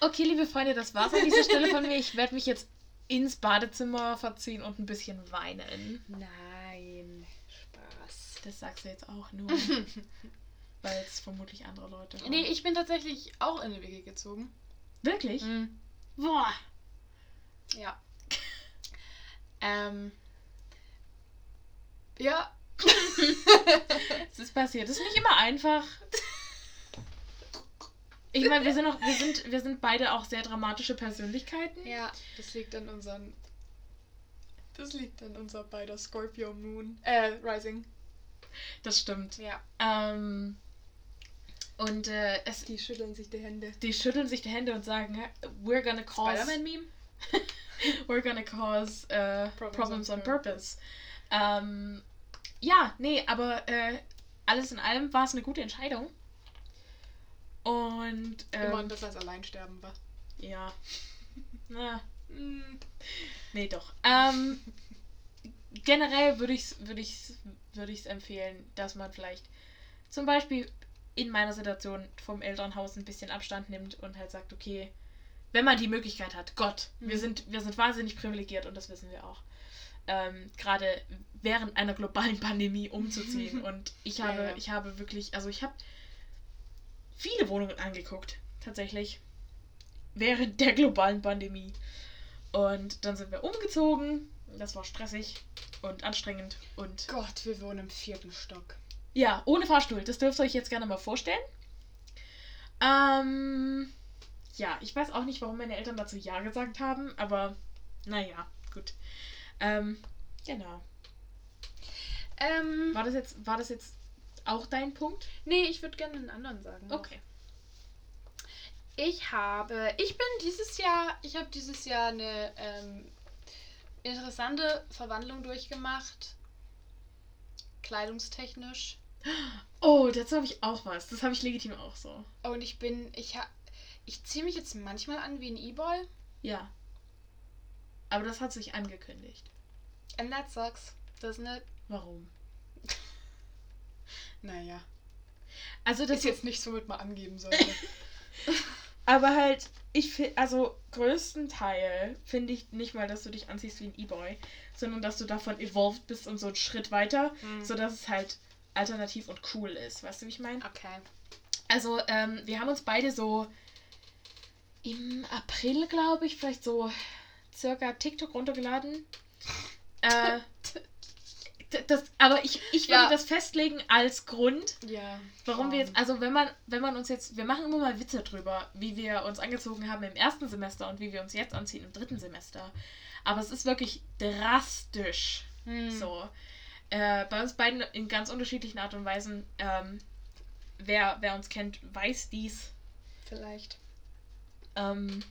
Okay, liebe Freunde, das war's an dieser Stelle von mir. Ich werde mich jetzt ins Badezimmer verziehen und ein bisschen weinen. Nein, Spaß. Das sagst du jetzt auch nur, weil es vermutlich andere Leute waren. Nee, ich bin tatsächlich auch in eine WG gezogen. Wirklich? Mhm. Boah. Ja. ähm. Ja. Es ist passiert. Es ist nicht immer einfach. Ich meine, wir sind auch, wir sind, wir sind beide auch sehr dramatische Persönlichkeiten. Ja, das liegt an unseren. Das liegt an unser beider Scorpio Moon. Äh, Rising. Das stimmt. Ja. Ähm, und äh, es, Die schütteln sich die Hände. die schütteln sich die Hände und sagen, "Hä, we're gonna cause, Spider-Man-Meme? we're gonna cause äh, Problems problems, on on purpose. Ähm, ja, nee, aber äh, alles in allem war es eine gute Entscheidung. Und ähm, Immerhin besser als Alleinsterben war. ja, na, Mm. nee, doch. Ähm, generell würde ich es würde ich's, würde ich's empfehlen, dass man vielleicht zum Beispiel in meiner Situation vom Elternhaus ein bisschen Abstand nimmt und halt sagt, okay, wenn man die Möglichkeit hat, Gott, wir Mhm. sind, wir sind wahnsinnig privilegiert und das wissen wir auch. Ähm, Gerade während einer globalen Pandemie umzuziehen. Und ich Ja, habe, ja. ich habe wirklich, also ich habe viele Wohnungen angeguckt, tatsächlich. Während der globalen Pandemie. Und dann sind wir umgezogen. Das war stressig und anstrengend und Gott, wir wohnen im vierten Stock. ja, ohne Fahrstuhl. Das dürft ihr euch jetzt gerne mal vorstellen. Ähm, ja, ich weiß auch nicht, warum meine Eltern dazu Ja gesagt haben, aber naja, gut. Ähm, genau. Ähm, War das jetzt, war das jetzt auch dein Punkt? nee, ich würde gerne einen anderen sagen. Okay. Ich habe, ich bin dieses Jahr, ich habe dieses Jahr eine ähm, interessante Verwandlung durchgemacht. Kleidungstechnisch. Oh, dazu habe ich auch was. Das habe ich legitim auch so. Und ich bin, ich ha, ich ziehe mich jetzt manchmal an wie ein E-Boy. Ja. Aber das hat sich angekündigt. And that sucks, doesn't it? Warum? Naja. Also Das ist jetzt nicht so, womit man angeben sollte. Aber halt, ich finde, also größtenteil finde ich nicht mal, dass du dich anziehst wie ein E-Boy, sondern dass du davon evolved bist und so einen Schritt weiter, Hm. sodass es halt alternativ und cool ist. Weißt du, wie ich meine? Okay. Also, ähm, wir haben uns beide so im April, glaube ich, vielleicht so circa TikTok runtergeladen. Äh, das, aber ich, ich würde Ja. das festlegen als Grund, Ja. warum wir jetzt, also wenn man, wenn man uns jetzt, wir machen immer mal Witze drüber, wie wir uns angezogen haben im ersten Semester und wie wir uns jetzt anziehen im dritten Semester. Aber es ist wirklich drastisch. Hm. So. Äh, bei uns beiden in ganz unterschiedlichen Art und Weisen. Ähm, wer, wer uns kennt, weiß dies. Vielleicht. Ähm,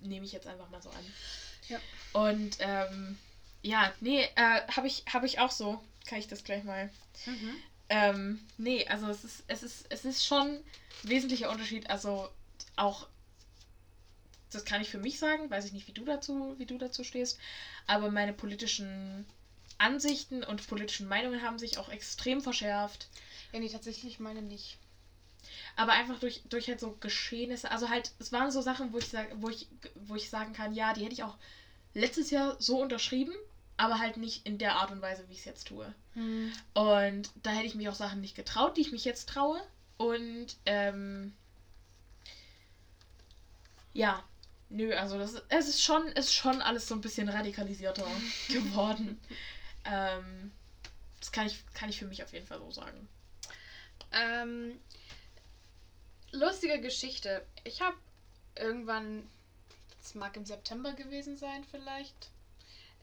Nehme ich jetzt einfach mal so an. Ja. Und ähm, ja, nee, äh, habe ich, hab ich auch so. Kann ich das gleich mal. Mhm. Ähm, nee, also es ist, es ist, es ist schon ein wesentlicher Unterschied. Also auch, das kann ich für mich sagen, weiß ich nicht, wie du dazu, wie du dazu stehst, aber meine politischen Ansichten und politischen Meinungen haben sich auch extrem verschärft. Ja, nee, tatsächlich meine nicht. Aber einfach durch, durch halt so Geschehnisse, also halt, es waren so Sachen, wo ich sag, wo ich, wo ich sagen kann, ja, die hätte ich auch letztes Jahr so unterschrieben, aber halt nicht in der Art und Weise, wie ich es jetzt tue. Hm. Und da hätte ich mich auch Sachen nicht getraut, die ich mich jetzt traue. Und ähm, ja, nö, also das es ist schon, ist schon alles so ein bisschen radikalisierter geworden. ähm, das kann ich, kann ich für mich auf jeden Fall so sagen. Ähm, lustige Geschichte. Ich habe irgendwann, es mag im September gewesen sein vielleicht,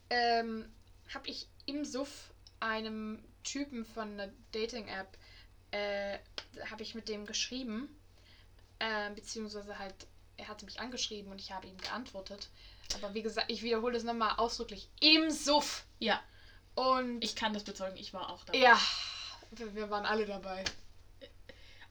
ähm, habe ich im Suff einem Typen von einer Dating-App, äh, habe ich mit dem geschrieben, äh, beziehungsweise halt, er hatte mich angeschrieben und ich habe ihm geantwortet. Aber wie gesagt, ich wiederhole es nochmal ausdrücklich, im Suff. Ja, Und ich kann das bezeugen, ich war auch dabei. ja, wir wir waren alle dabei.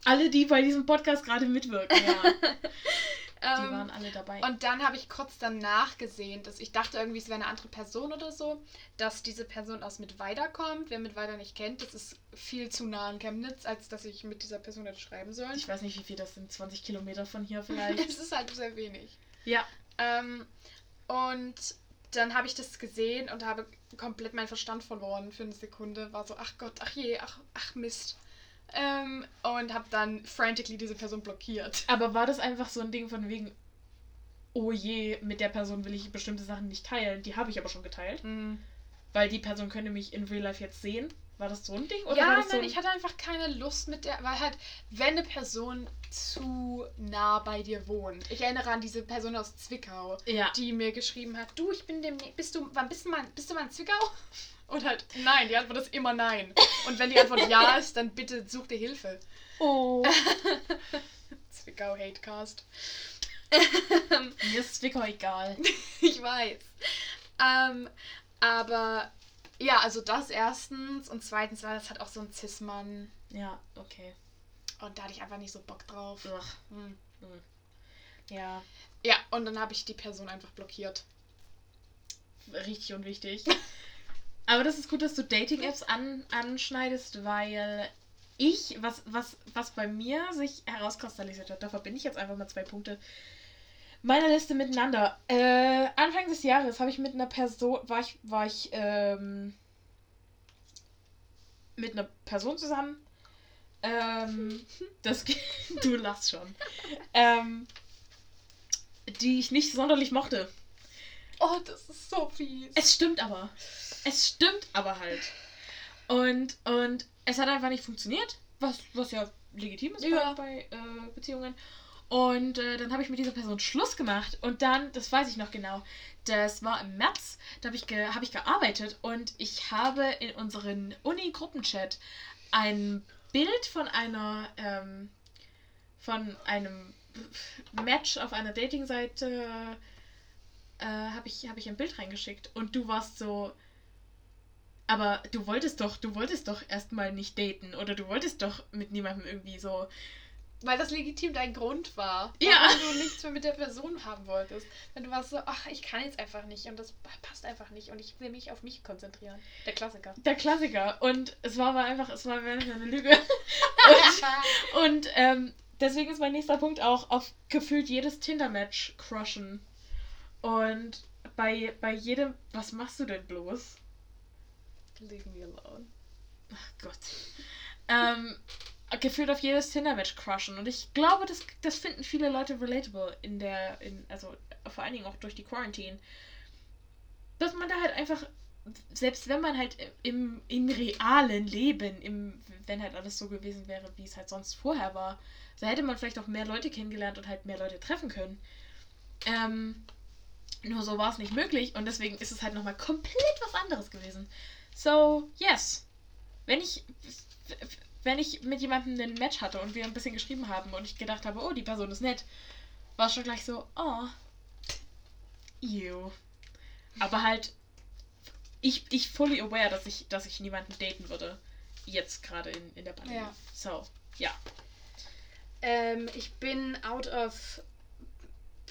Alle, die bei diesem Podcast gerade mitwirken, ja, die Ähm, waren alle dabei. Und dann habe ich kurz danach gesehen, dass ich dachte irgendwie, es wäre eine andere Person oder so, dass diese Person aus Mittweida kommt. Wer Mittweida nicht kennt, das ist viel zu nah an Chemnitz, als dass ich mit dieser Person hätte schreiben sollen. ich weiß nicht, wie viel das sind, 20 Kilometer von hier vielleicht. es ist halt sehr wenig. ja, Ähm, und dann habe ich das gesehen und habe komplett meinen Verstand verloren für eine Sekunde. War so, ach Gott, ach je, ach, ach Mist. Ähm, und habe dann frantically diese Person blockiert. Aber war das einfach so ein Ding von wegen, oh je, mit der Person will ich bestimmte Sachen nicht teilen? Die habe ich aber schon geteilt. Weil die Person könnte mich in Real Life jetzt sehen. War das so ein Ding? Oder ja, war das so nein, ein... ich hatte einfach keine Lust mit der, weil halt, wenn eine Person zu nah bei dir wohnt. Ich erinnere an diese Person aus Zwickau, Ja. die mir geschrieben hat, du, ich bin dem, bist du, wann bist du mal, bist du mal in Zwickau? Und halt, nein, die Antwort ist immer nein. Und wenn die Antwort ja ist, dann bitte such dir Hilfe. Oh. Zwickau Hatecast. Mir ist Zwickau egal. ich weiß. Ähm, aber ja, also das erstens und zweitens war das halt auch so ein Cis-Mann Ja, okay. und da hatte ich einfach nicht so Bock drauf. Ugh. Hm. Ja, Ja, und dann habe ich die Person einfach blockiert. richtig und wichtig. Aber das ist gut, dass du Dating-Apps an, anschneidest, weil ich, was, was, was bei mir sich herauskristallisiert hat, da verbinde ich jetzt einfach mal zwei Punkte meiner Liste miteinander. Äh, Anfang des Jahres habe ich mit einer Person, war ich, war ich ähm, mit einer Person zusammen. Ähm, das, du lachst schon. Ähm, die ich nicht sonderlich mochte. Oh, das ist so fies. Es stimmt aber. Es stimmt aber halt. Und, und es hat einfach nicht funktioniert, was, was ja legitim ist Ja. bei, bei äh, Beziehungen. Und äh, dann habe ich mit dieser Person Schluss gemacht. Und dann, das weiß ich noch genau, das war im März, da habe ich, ge hab ich gearbeitet und ich habe in unseren Uni-Gruppenchat ein Bild von einer, ähm, von einem Match auf einer Dating-Seite äh, habe ich, hab ich ein Bild reingeschickt und du warst so, aber du wolltest doch, du wolltest doch erstmal nicht daten oder du wolltest doch mit niemandem irgendwie so. Weil das legitim dein Grund war. Ja. Warum du nichts mehr mit der Person haben wolltest. Wenn du warst so, ach, ich kann jetzt einfach nicht und das passt einfach nicht und ich will mich auf mich konzentrieren. Der Klassiker. Der Klassiker. Und es war aber einfach, es war einfach eine Lüge. Und, und ähm, deswegen ist mein nächster Punkt auch auf gefühlt jedes Tinder-Match crushen. Und bei, bei jedem, was machst du denn bloß? Leave me alone. Ach Gott. Ähm, gefühlt auf jedes Tinder-Match crushen. Und ich glaube, das, das finden viele Leute relatable in der, in, also vor allen Dingen auch durch die Quarantine. Dass man da halt einfach, selbst wenn man halt im, im realen Leben, im, wenn halt alles so gewesen wäre, wie es halt sonst vorher war, da hätte man vielleicht auch mehr Leute kennengelernt und halt mehr Leute treffen können. Ähm, nur so war es nicht möglich und deswegen ist es halt nochmal komplett was anderes gewesen. So, yes. Wenn ich, wenn ich mit jemandem ein Match hatte und wir ein bisschen geschrieben haben und ich gedacht habe, oh, die Person ist nett, war es schon gleich so, oh, ew. Aber halt, ich, ich fully aware, dass ich, dass ich niemanden daten würde. Jetzt gerade in, in der Pandemie. Ja. So, ja. Ähm, ich bin out of.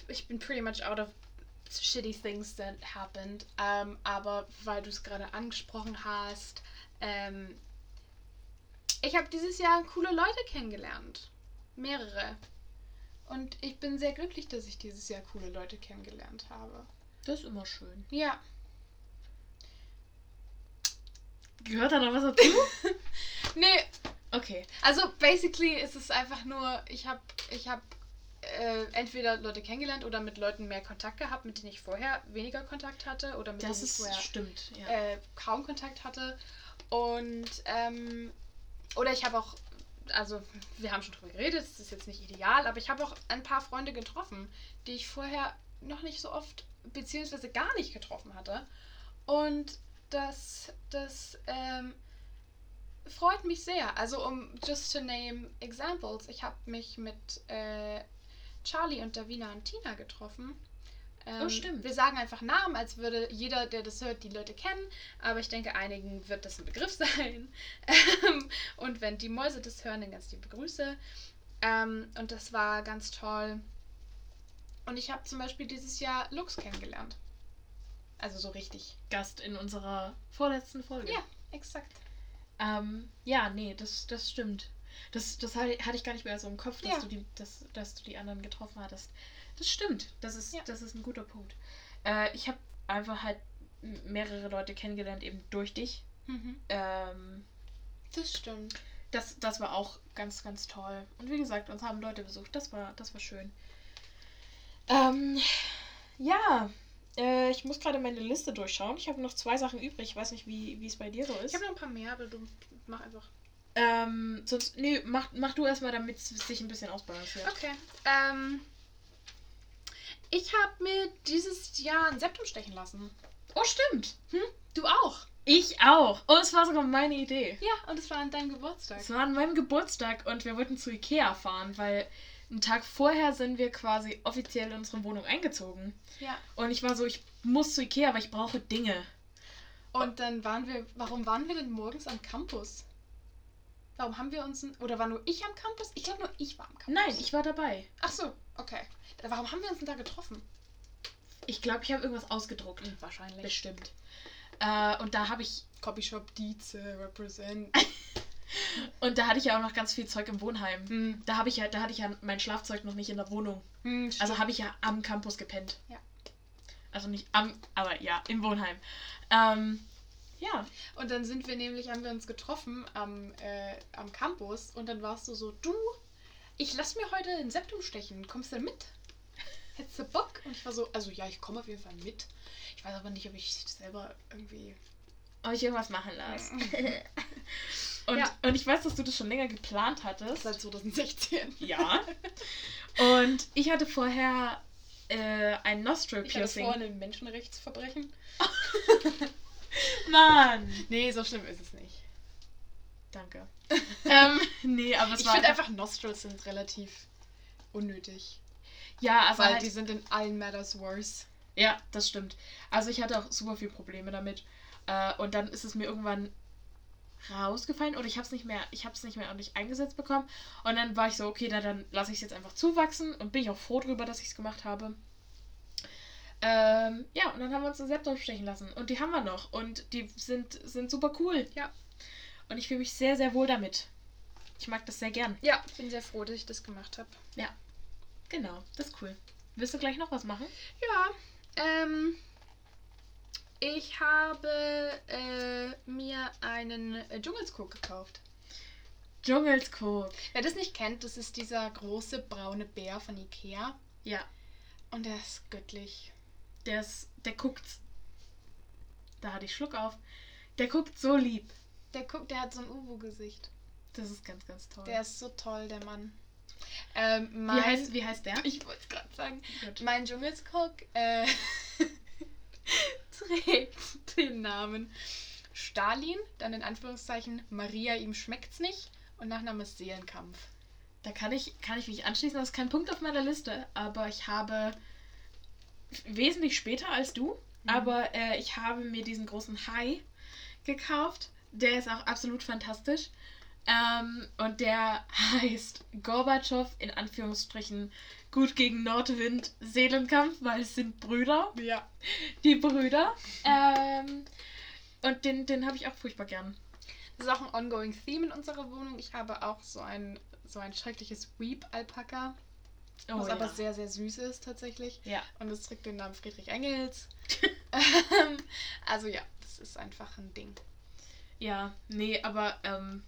Ich bin pretty much out of shitty things that happened. Ähm, aber weil du es gerade angesprochen hast, ähm, ich habe dieses Jahr coole Leute kennengelernt. Mehrere. Und ich bin sehr glücklich, dass ich dieses Jahr coole Leute kennengelernt habe. Das ist immer schön. Ja. Gehört da noch was dazu? Nee, okay. also basically ist es einfach nur, ich habe ich hab, äh, entweder Leute kennengelernt oder mit Leuten mehr Kontakt gehabt, mit denen ich vorher weniger Kontakt hatte oder mit Das denen ich vorher stimmt, ja. äh, kaum Kontakt hatte. Und, ähm, oder ich habe auch, also wir haben schon drüber geredet, es ist jetzt nicht ideal, aber ich habe auch ein paar Freunde getroffen, die ich vorher noch nicht so oft, beziehungsweise gar nicht getroffen hatte. Und das, das, ähm, freut mich sehr. Also um just to name examples, ich habe mich mit äh, Charlie und Davina und Tina getroffen. Ähm, Oh, stimmt. Wir sagen einfach Namen, als würde jeder, der das hört, die Leute kennen. Aber ich denke, einigen wird das ein Begriff sein. Ähm, und wenn die Mäuse das hören, dann ganz liebe Grüße. Ähm, und das war ganz toll. Und ich habe zum Beispiel dieses Jahr Lux kennengelernt. Also so richtig. Gast in unserer vorletzten Folge. Ja, exakt. Ähm, ja, nee, das, das stimmt. Das, das hatte ich gar nicht mehr so im Kopf, dass, Ja. du die, dass, dass du die anderen getroffen hattest. Das stimmt. Das ist, Ja. das ist ein guter Punkt. Äh, ich habe einfach halt mehrere Leute kennengelernt, eben durch dich. Mhm. Ähm, Das stimmt. das, das war auch ganz, ganz toll. Und wie gesagt, uns haben Leute besucht. Das war, das war schön. Ähm, ja, äh, ich muss gerade meine Liste durchschauen. Ich habe noch zwei Sachen übrig. Ich weiß nicht, wie wie es bei dir so ist. Ich habe noch ein paar mehr, aber du mach einfach. Ähm, sonst, nee, mach, mach du erstmal, damit es sich ein bisschen ausbalanciert. Okay. Ähm, ich habe mir dieses Jahr ein Septum stechen lassen. Oh, stimmt. Du auch? Ich auch. Oh, es war sogar meine Idee. Ja, und es war an deinem Geburtstag. Es war an meinem Geburtstag und wir wollten zu Ikea fahren, weil einen Tag vorher sind wir quasi offiziell in unsere Wohnung eingezogen. Ja. Und ich war so, ich muss zu Ikea, weil ich brauche Dinge. Und dann waren wir, warum waren wir denn morgens am Campus? Warum haben wir uns, oder war nur ich am Campus? Ich glaube nur ich war am Campus. Nein, ich war dabei. Ach so, okay. Warum haben wir uns denn da getroffen? Ich glaube, ich habe irgendwas ausgedruckt. Wahrscheinlich. Bestimmt. Äh, und da habe ich, Copyshop Dietze represent. und da hatte ich ja auch noch ganz viel Zeug im Wohnheim. hm. Da habe ich ja, da hatte ich ja mein Schlafzeug noch nicht in der Wohnung. Hm, Also habe ich ja am Campus gepennt. Ja. Also nicht am, aber ja, im Wohnheim. Ähm, ja. Und dann sind wir nämlich, haben wir uns getroffen am, äh, am Campus und dann warst du so, du, ich lass mir heute ein Septum stechen, kommst du denn mit? Hättest du Bock? Und ich war so, also ja, ich komme auf jeden Fall mit. Ich weiß aber nicht, ob ich selber irgendwie. Ob ich irgendwas machen lasse. und, Ja. und ich weiß, dass du das schon länger geplant hattest. Seit 2016. Ja. Und ich hatte vorher äh, ein Nostril Ich hatte Piercing. vor einem Menschenrechtsverbrechen. Mann! Nee, so schlimm ist es nicht. Danke. ähm, nee, aber es Ich war finde einfach, einfach, Nostrils sind relativ unnötig. Ja, also weil halt, die sind in allen Matters worse. Ja, das stimmt. Also ich hatte auch super viele Probleme damit. Äh, und dann ist es mir irgendwann rausgefallen oder ich habe es nicht mehr, ich habe es nicht mehr ordentlich eingesetzt bekommen. Und dann war ich so, okay, na, dann lasse ich es jetzt einfach zuwachsen und bin ich auch froh drüber, dass ich es gemacht habe. Ähm, ja, und dann haben wir uns ein Septum stechen lassen. Und die haben wir noch. Und die sind, sind super cool. Ja. Und ich fühle mich sehr, sehr wohl damit. Ich mag das sehr gern. Ja, bin sehr froh, dass ich das gemacht habe. Genau, das ist cool. Willst du gleich noch was machen? Ja, ähm, ich habe äh, mir einen äh, Dschungelskog gekauft. Dschungelskog. Wer das nicht kennt, das ist dieser große braune Bär von Ikea. Ja. Und der ist göttlich. Der ist, der guckt. Da hatte ich Schluck auf. Der guckt so lieb. Der guckt, der hat so ein Uwu-Gesicht. Das ist ganz, ganz toll. Der ist so toll, der Mann. Ähm, wie, mein, heißt, wie heißt der? Ich wollte es gerade sagen. Gut. Mein Dschungelskog äh, trägt den Namen Stalin, dann in Anführungszeichen Maria, ihm schmeckt's nicht und Nachname ist Seelenkampf. Da kann ich, kann ich mich anschließen. Das ist kein Punkt auf meiner Liste, aber ich habe wesentlich später als du, Mhm. aber äh, ich habe mir diesen großen Hai gekauft. Der ist auch absolut fantastisch. Ähm, und der heißt Gorbatschow in Anführungsstrichen gut gegen Nordwind Seelenkampf, weil es sind Brüder, Ja. die Brüder. Ähm, und den, den habe ich auch furchtbar gern. Das ist auch ein ongoing Theme in unserer Wohnung. Ich habe auch so ein, so ein schreckliches Weep-Alpaka, was aber sehr, sehr süß ist tatsächlich. Oh ja. Und es trägt den Namen Friedrich Engels. Ähm, also ja, das ist einfach ein Ding. Ja, nee, aber ähm,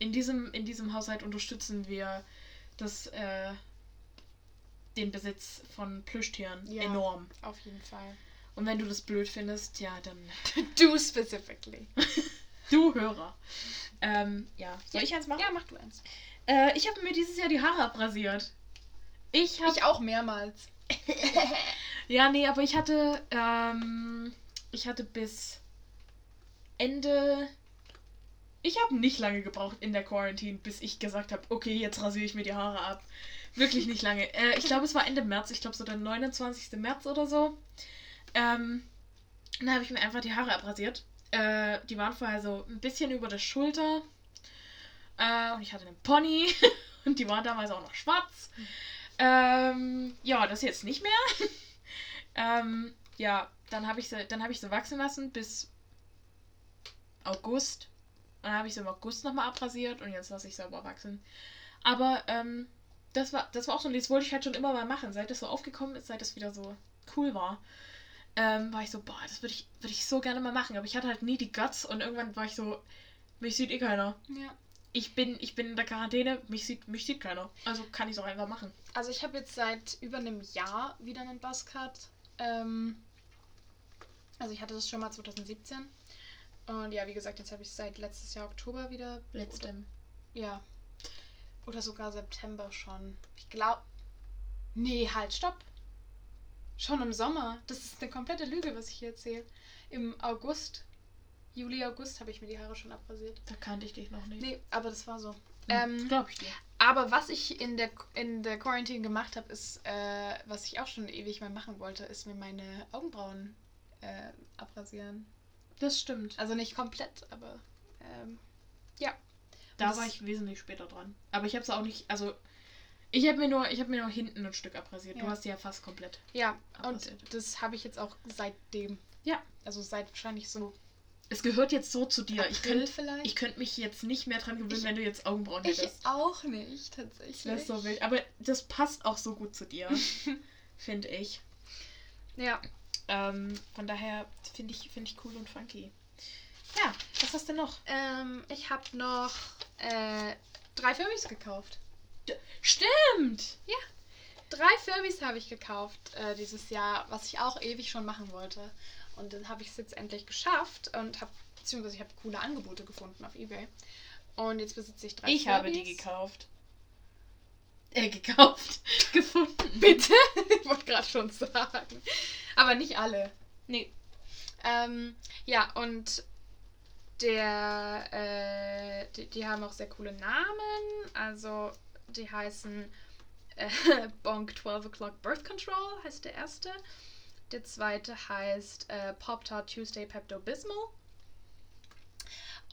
in, diesem, in diesem Haushalt unterstützen wir das, äh, den Besitz von Plüschtieren Ja. enorm. Auf jeden Fall. Und wenn du das blöd findest, ja, dann Du specifically. du Hörer. Ähm, ja. Soll ich eins machen? Ja, mach du eins. Äh, ich habe mir dieses Jahr die Haare abrasiert. Ich habe Ich auch mehrmals. Ja, nee, aber ich hatte, ähm, ich hatte bis Ende. Ich habe nicht lange gebraucht in der Quarantine, bis ich gesagt habe, okay, jetzt rasiere ich mir die Haare ab. Wirklich nicht lange. Äh, ich glaube, es war Ende März, ich glaube so der 29. März oder so. Ähm, dann habe ich mir einfach die Haare abrasiert. Äh, die waren vorher so ein bisschen über der Schulter. Äh, und ich hatte einen Pony. und die waren damals auch noch schwarz. Ähm, ja, das jetzt nicht mehr. ähm, ja, dann habe ich sie, dann habe ich sie wachsen lassen bis August. Dann habe ich sie im August nochmal abrasiert und jetzt lasse ich sie aber wachsen. Aber ähm, das war, das war auch so, das wollte ich halt schon immer mal machen, seit das so aufgekommen ist, seit das wieder so cool war. Ähm, war ich so, boah, das würde ich, würde ich so gerne mal machen. Aber ich hatte halt nie die Guts und irgendwann war ich so, mich sieht eh keiner. Ja. Ich bin, ich bin in der Quarantäne, mich sieht, mich sieht keiner. Also kann ich es auch einfach machen. Also ich habe jetzt seit über einem Jahr wieder einen Buzzcut. Ähm, also ich hatte das schon mal 2017. Und ja, wie gesagt, jetzt habe ich seit letztes Jahr Oktober wieder. Letztem. Ja. Oder sogar September schon. Ich glaube. Nee, halt, stopp. Schon im Sommer. Das ist eine komplette Lüge, was ich hier erzähle. Im August, Juli, August habe ich mir die Haare schon abrasiert. Da kannte ich dich noch nicht. Nee, aber das war so. ähm, Ähm, Glaube ich dir. aber was ich in der, in der Quarantine gemacht habe, ist, äh, was ich auch schon ewig mal machen wollte, ist mir meine Augenbrauen äh, abrasieren. Das stimmt. Also nicht komplett, aber ähm, ja. Da war ich wesentlich später dran. Aber ich habe es auch nicht, also ich habe mir nur, ich habe mir nur hinten ein Stück abrasiert. Du Ja. hast die ja fast komplett. Ja, und Abrasiert. das habe ich jetzt auch seitdem. Ja. Also seit wahrscheinlich so Es gehört jetzt so zu dir. Ich könnte vielleicht. ich könnt mich jetzt nicht mehr dran gewöhnen, Ich- wenn du jetzt Augenbrauen Ich hättest. auch nicht, tatsächlich. Das ist so wild. Aber das passt auch so gut zu dir, finde ich. Ja. Ähm, von daher finde ich, finde ich cool und funky. Ja, was hast du noch? Ähm, ich habe noch äh, drei Furbies gekauft. Stimmt! Drei Furbies habe ich gekauft äh, dieses Jahr, was ich auch ewig schon machen wollte. Und dann habe ich es jetzt endlich geschafft und habe, beziehungsweise ich habe coole Angebote gefunden auf Ebay. Und jetzt besitze ich drei Ich habe die Furbies. gekauft. Äh, gekauft. Gefunden. Bitte? ich wollte gerade schon sagen. Aber nicht alle. Nee. Ähm, ja, und der, äh, die, die haben auch sehr coole Namen. Also, die heißen äh, Bonk 12 O'Clock Birth Control, heißt der erste. Der zweite heißt äh, Pop Tart Tuesday Pepto Bismol.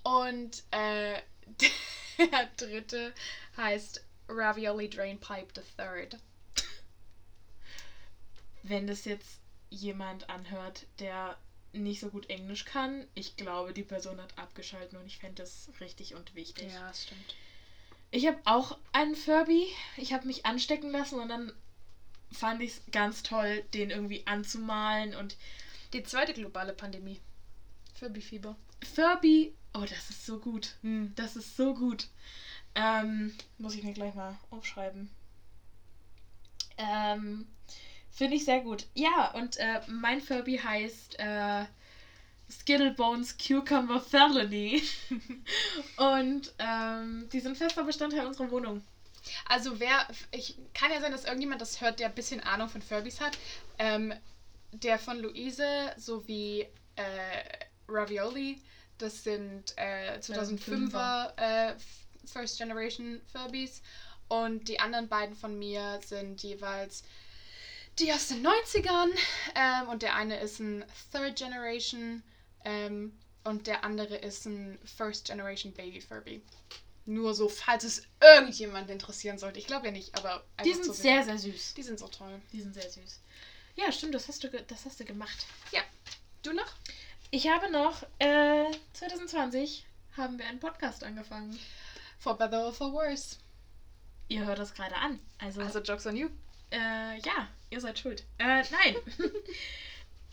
Und äh, der dritte heißt Ravioli Drain Pipe the Third. Wenn das jetzt jemand anhört, der nicht so gut Englisch kann, ich glaube, die Person hat abgeschaltet und ich fände das richtig und wichtig. Ja, das stimmt. Ich habe auch einen Furby. Ich habe mich anstecken lassen und dann fand ich es ganz toll, den irgendwie anzumalen und Die zweite globale Pandemie. Furby-Fieber. Furby. Oh, das ist so gut. Hm. Das ist so gut. Ähm, muss ich mir gleich mal aufschreiben. Ähm, Finde ich sehr gut. Ja, und äh, mein Furby heißt äh, Skittlebones Cucumber Felony. und ähm, die sind fester Bestandteil unserer Wohnung. Also wer, ich kann ja sein, dass irgendjemand das hört, der ein bisschen Ahnung von Furbies hat. Ähm, der von Luise sowie äh, Ravioli, das sind äh, 2005er äh, First Generation Furbies. Und die anderen beiden von mir sind jeweils die aus den 90ern. Ähm, und der eine ist ein Third Generation ähm, und der andere ist ein First Generation Baby Furby. Nur so, falls es irgendjemand interessieren sollte. Ich glaube ja nicht, aber. Die sind sehr, sehr süß. Die sind so toll. Die sind sehr süß. Ja, stimmt, das hast du, das hast du gemacht. Ja. Du noch? Ich habe noch, äh, 2020 haben wir einen Podcast angefangen. For better or for worse. Ihr hört das gerade an. Also, Also, Jokes on you. äh, ja, ihr seid schuld. Äh, nein.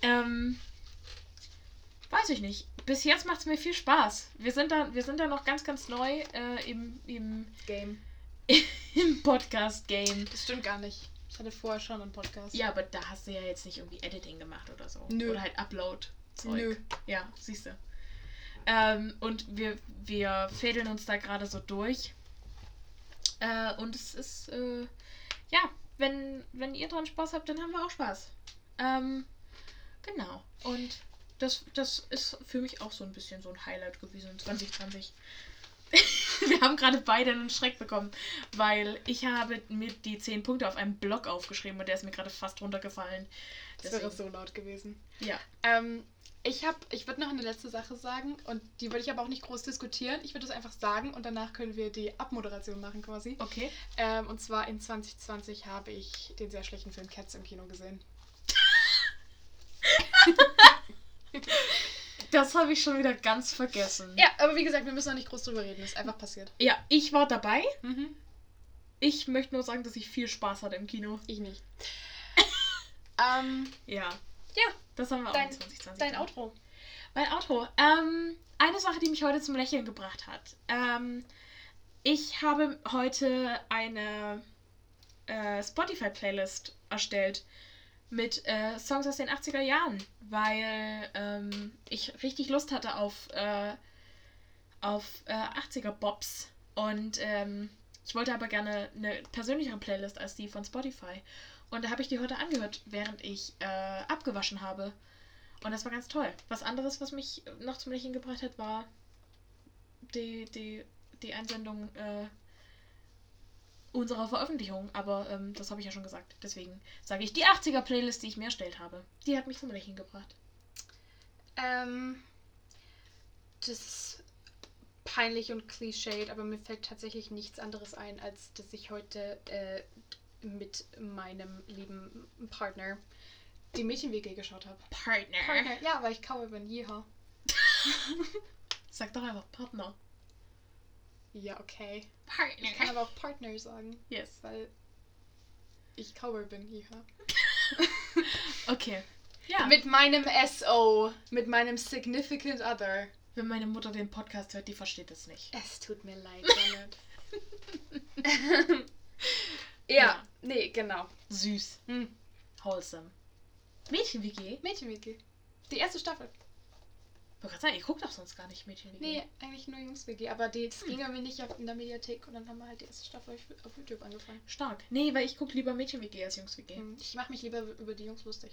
ähm, weiß ich nicht. Bis jetzt macht es mir viel Spaß. Wir sind da, wir sind da noch ganz, ganz neu äh, im, im, Game. im Podcast-Game. Das stimmt gar nicht. Ich hatte vorher schon einen Podcast. Ja, aber da hast du ja jetzt nicht irgendwie Editing gemacht oder so. Nö. Oder halt Upload. Zeug. Nö. Ja, siehst du. Ähm, und wir, wir fädeln uns da gerade so durch. Äh, und es ist, äh, ja, wenn, wenn ihr dran Spaß habt, dann haben wir auch Spaß. Ähm, genau. Und das, das ist für mich auch so ein bisschen so ein Highlight gewesen in 2020. wir haben gerade beide einen Schreck bekommen, weil ich habe mir die 10 Punkte auf einem Blog aufgeschrieben und der ist mir gerade fast runtergefallen. Das wäre so laut gewesen. Ja. Ähm, ich hab, ich würde noch eine letzte Sache sagen und die würde ich aber auch nicht groß diskutieren. Ich würde es einfach sagen und danach können wir die Abmoderation machen quasi. Okay. Ähm, und zwar in 2020 habe ich den sehr schlechten Film Cats im Kino gesehen. Das habe ich schon wieder ganz vergessen. Ja, aber wie gesagt, wir müssen auch nicht groß drüber reden. Das ist einfach passiert. Ja, ich war dabei. Mhm. Ich möchte nur sagen, dass ich viel Spaß hatte im Kino. Ich nicht. ähm, Ja. ja, Das haben wir auch Dein- in 2020. dein. Outro. Mein Outro. Ähm, eine Sache, die mich heute zum Lächeln gebracht hat. Ähm, ich habe heute eine äh, Spotify-Playlist erstellt mit äh, Songs aus den 80er Jahren, weil ähm, ich richtig Lust hatte auf, äh, auf äh, 80er-Bobs. Und ähm, ich wollte aber gerne eine persönlichere Playlist als die von Spotify. Und da habe ich die heute angehört, während ich äh, abgewaschen habe. Und das war ganz toll. Was anderes, was mich noch zum Lächeln gebracht hat, war die, die, die Einsendung äh, unserer Veröffentlichung. Aber ähm, das habe ich ja schon gesagt. Deswegen sage ich die 80er-Playlist, die ich mir erstellt habe. Die hat mich zum Lächeln gebracht. Ähm, das ist peinlich und cliched, aber mir fällt tatsächlich nichts anderes ein, als dass ich heute äh, mit meinem lieben Partner die Mädchen-WG geschaut habe. Partner. Partner, ja, weil ich Cowboy bin. Jeha. Sag doch einfach Partner. Ja, okay. Partner. Ich kann aber auch Partner sagen, yes. weil ich Cowboy bin. Jeha. Okay. Ja. Mit meinem SO, mit meinem Significant Other. Wenn meine Mutter den Podcast hört, die versteht das nicht. Es tut mir leid, Janet. ja, Ja. nee, genau. Süß. Hm. Wholesome. Mädchen-WG? Mädchen-WG. Die erste Staffel. Ich wollte gerade sagen, ihr guckt doch sonst gar nicht Mädchen-WG. Nee, eigentlich nur Jungs-WG, aber die, das ging irgendwie nicht in der Mediathek und dann haben wir halt die erste Staffel auf, auf YouTube angefangen. Stark. Nee, weil ich gucke lieber Mädchen-WG als Jungs-WG. Hm, Ich mache mich lieber über die Jungs lustig.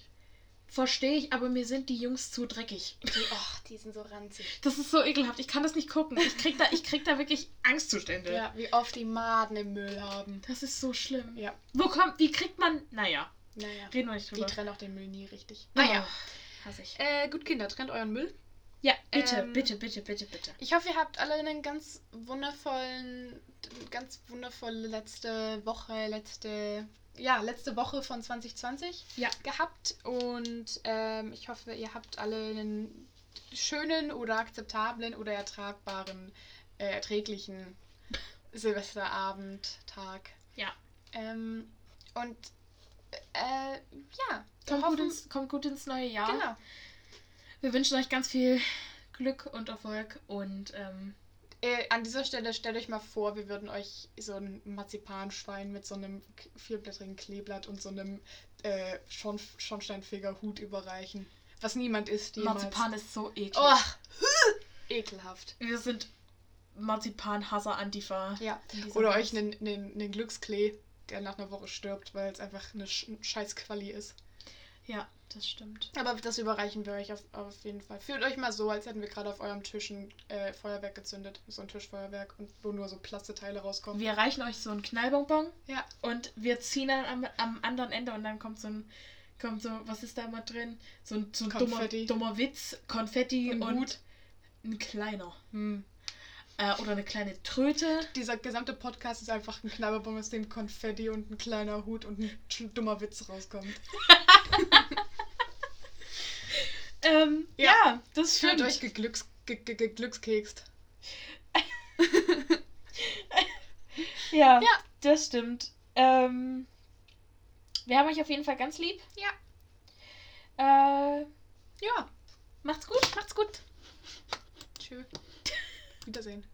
Verstehe ich, aber mir sind die Jungs zu dreckig. Die, oh, die sind so ranzig. Das ist so ekelhaft. Ich kann das nicht gucken. Ich krieg da, ich krieg da wirklich Angstzustände. Ja, wie oft die Maden im Müll haben. Das ist so schlimm. Ja, Wo kommt, wie kriegt man, naja, naja. reden wir nicht Die drüber. trennen auch den Müll nie richtig. Naja. Hasse ich. Äh, gut, Kinder, trennt euren Müll. Ja, bitte, Ähm, bitte, bitte, bitte, bitte. Ich hoffe, ihr habt alle einen ganz wundervollen, ganz wundervolle letzte Woche, letzte, ja, letzte Woche von 2020 Ja. gehabt. Und ähm, ich hoffe, ihr habt alle einen schönen oder akzeptablen oder ertragbaren, äh, erträglichen Silvesterabend, Tag. Ja. Ähm, und äh, ja, Kommt gut, ins, kommt gut ins neue Jahr. Genau. Wir wünschen euch ganz viel Glück und Erfolg und ähm, Äh, an dieser Stelle stellt euch mal vor, wir würden euch so ein Marzipanschwein mit so einem vierblättrigen Kleeblatt und so einem äh, Schorn Schornsteinfeger-Hut überreichen. Was niemand isst jemals. Marzipan ist so eklig. Oh, ekelhaft. Wir sind Marzipan-Hasser Antifa. Ja. Oder Haus. euch einen, einen, einen Glücksklee, der nach einer Woche stirbt, weil es einfach eine Sch scheiß Quali ist. Ja, das stimmt. Aber das überreichen wir euch auf, auf jeden Fall. Fühlt euch mal so, als hätten wir gerade auf eurem Tisch ein äh, Feuerwerk gezündet. So ein Tischfeuerwerk und wo nur so Plasteteile rauskommen. Wir reichen euch so einen Knallbonbon Ja. und wir ziehen dann am, am anderen Ende und dann kommt so ein, kommt so, was ist da immer drin? So ein, so ein dummer, dummer Witz, Konfetti und Hut. ein kleiner. Hm. Äh, oder eine kleine Tröte. Dieser gesamte Podcast ist einfach ein Knabberbon, aus dem Konfetti und ein kleiner Hut und ein dummer Witz rauskommt. Ähm, ja. Ja. das Fühlt stimmt. euch geglücks ge ge geglückskekst. Ja, Ja. das stimmt. Ähm, wir haben euch auf jeden Fall ganz lieb. Ja. Äh, Ja. macht's gut. Macht's gut. Wie Wiedersehen.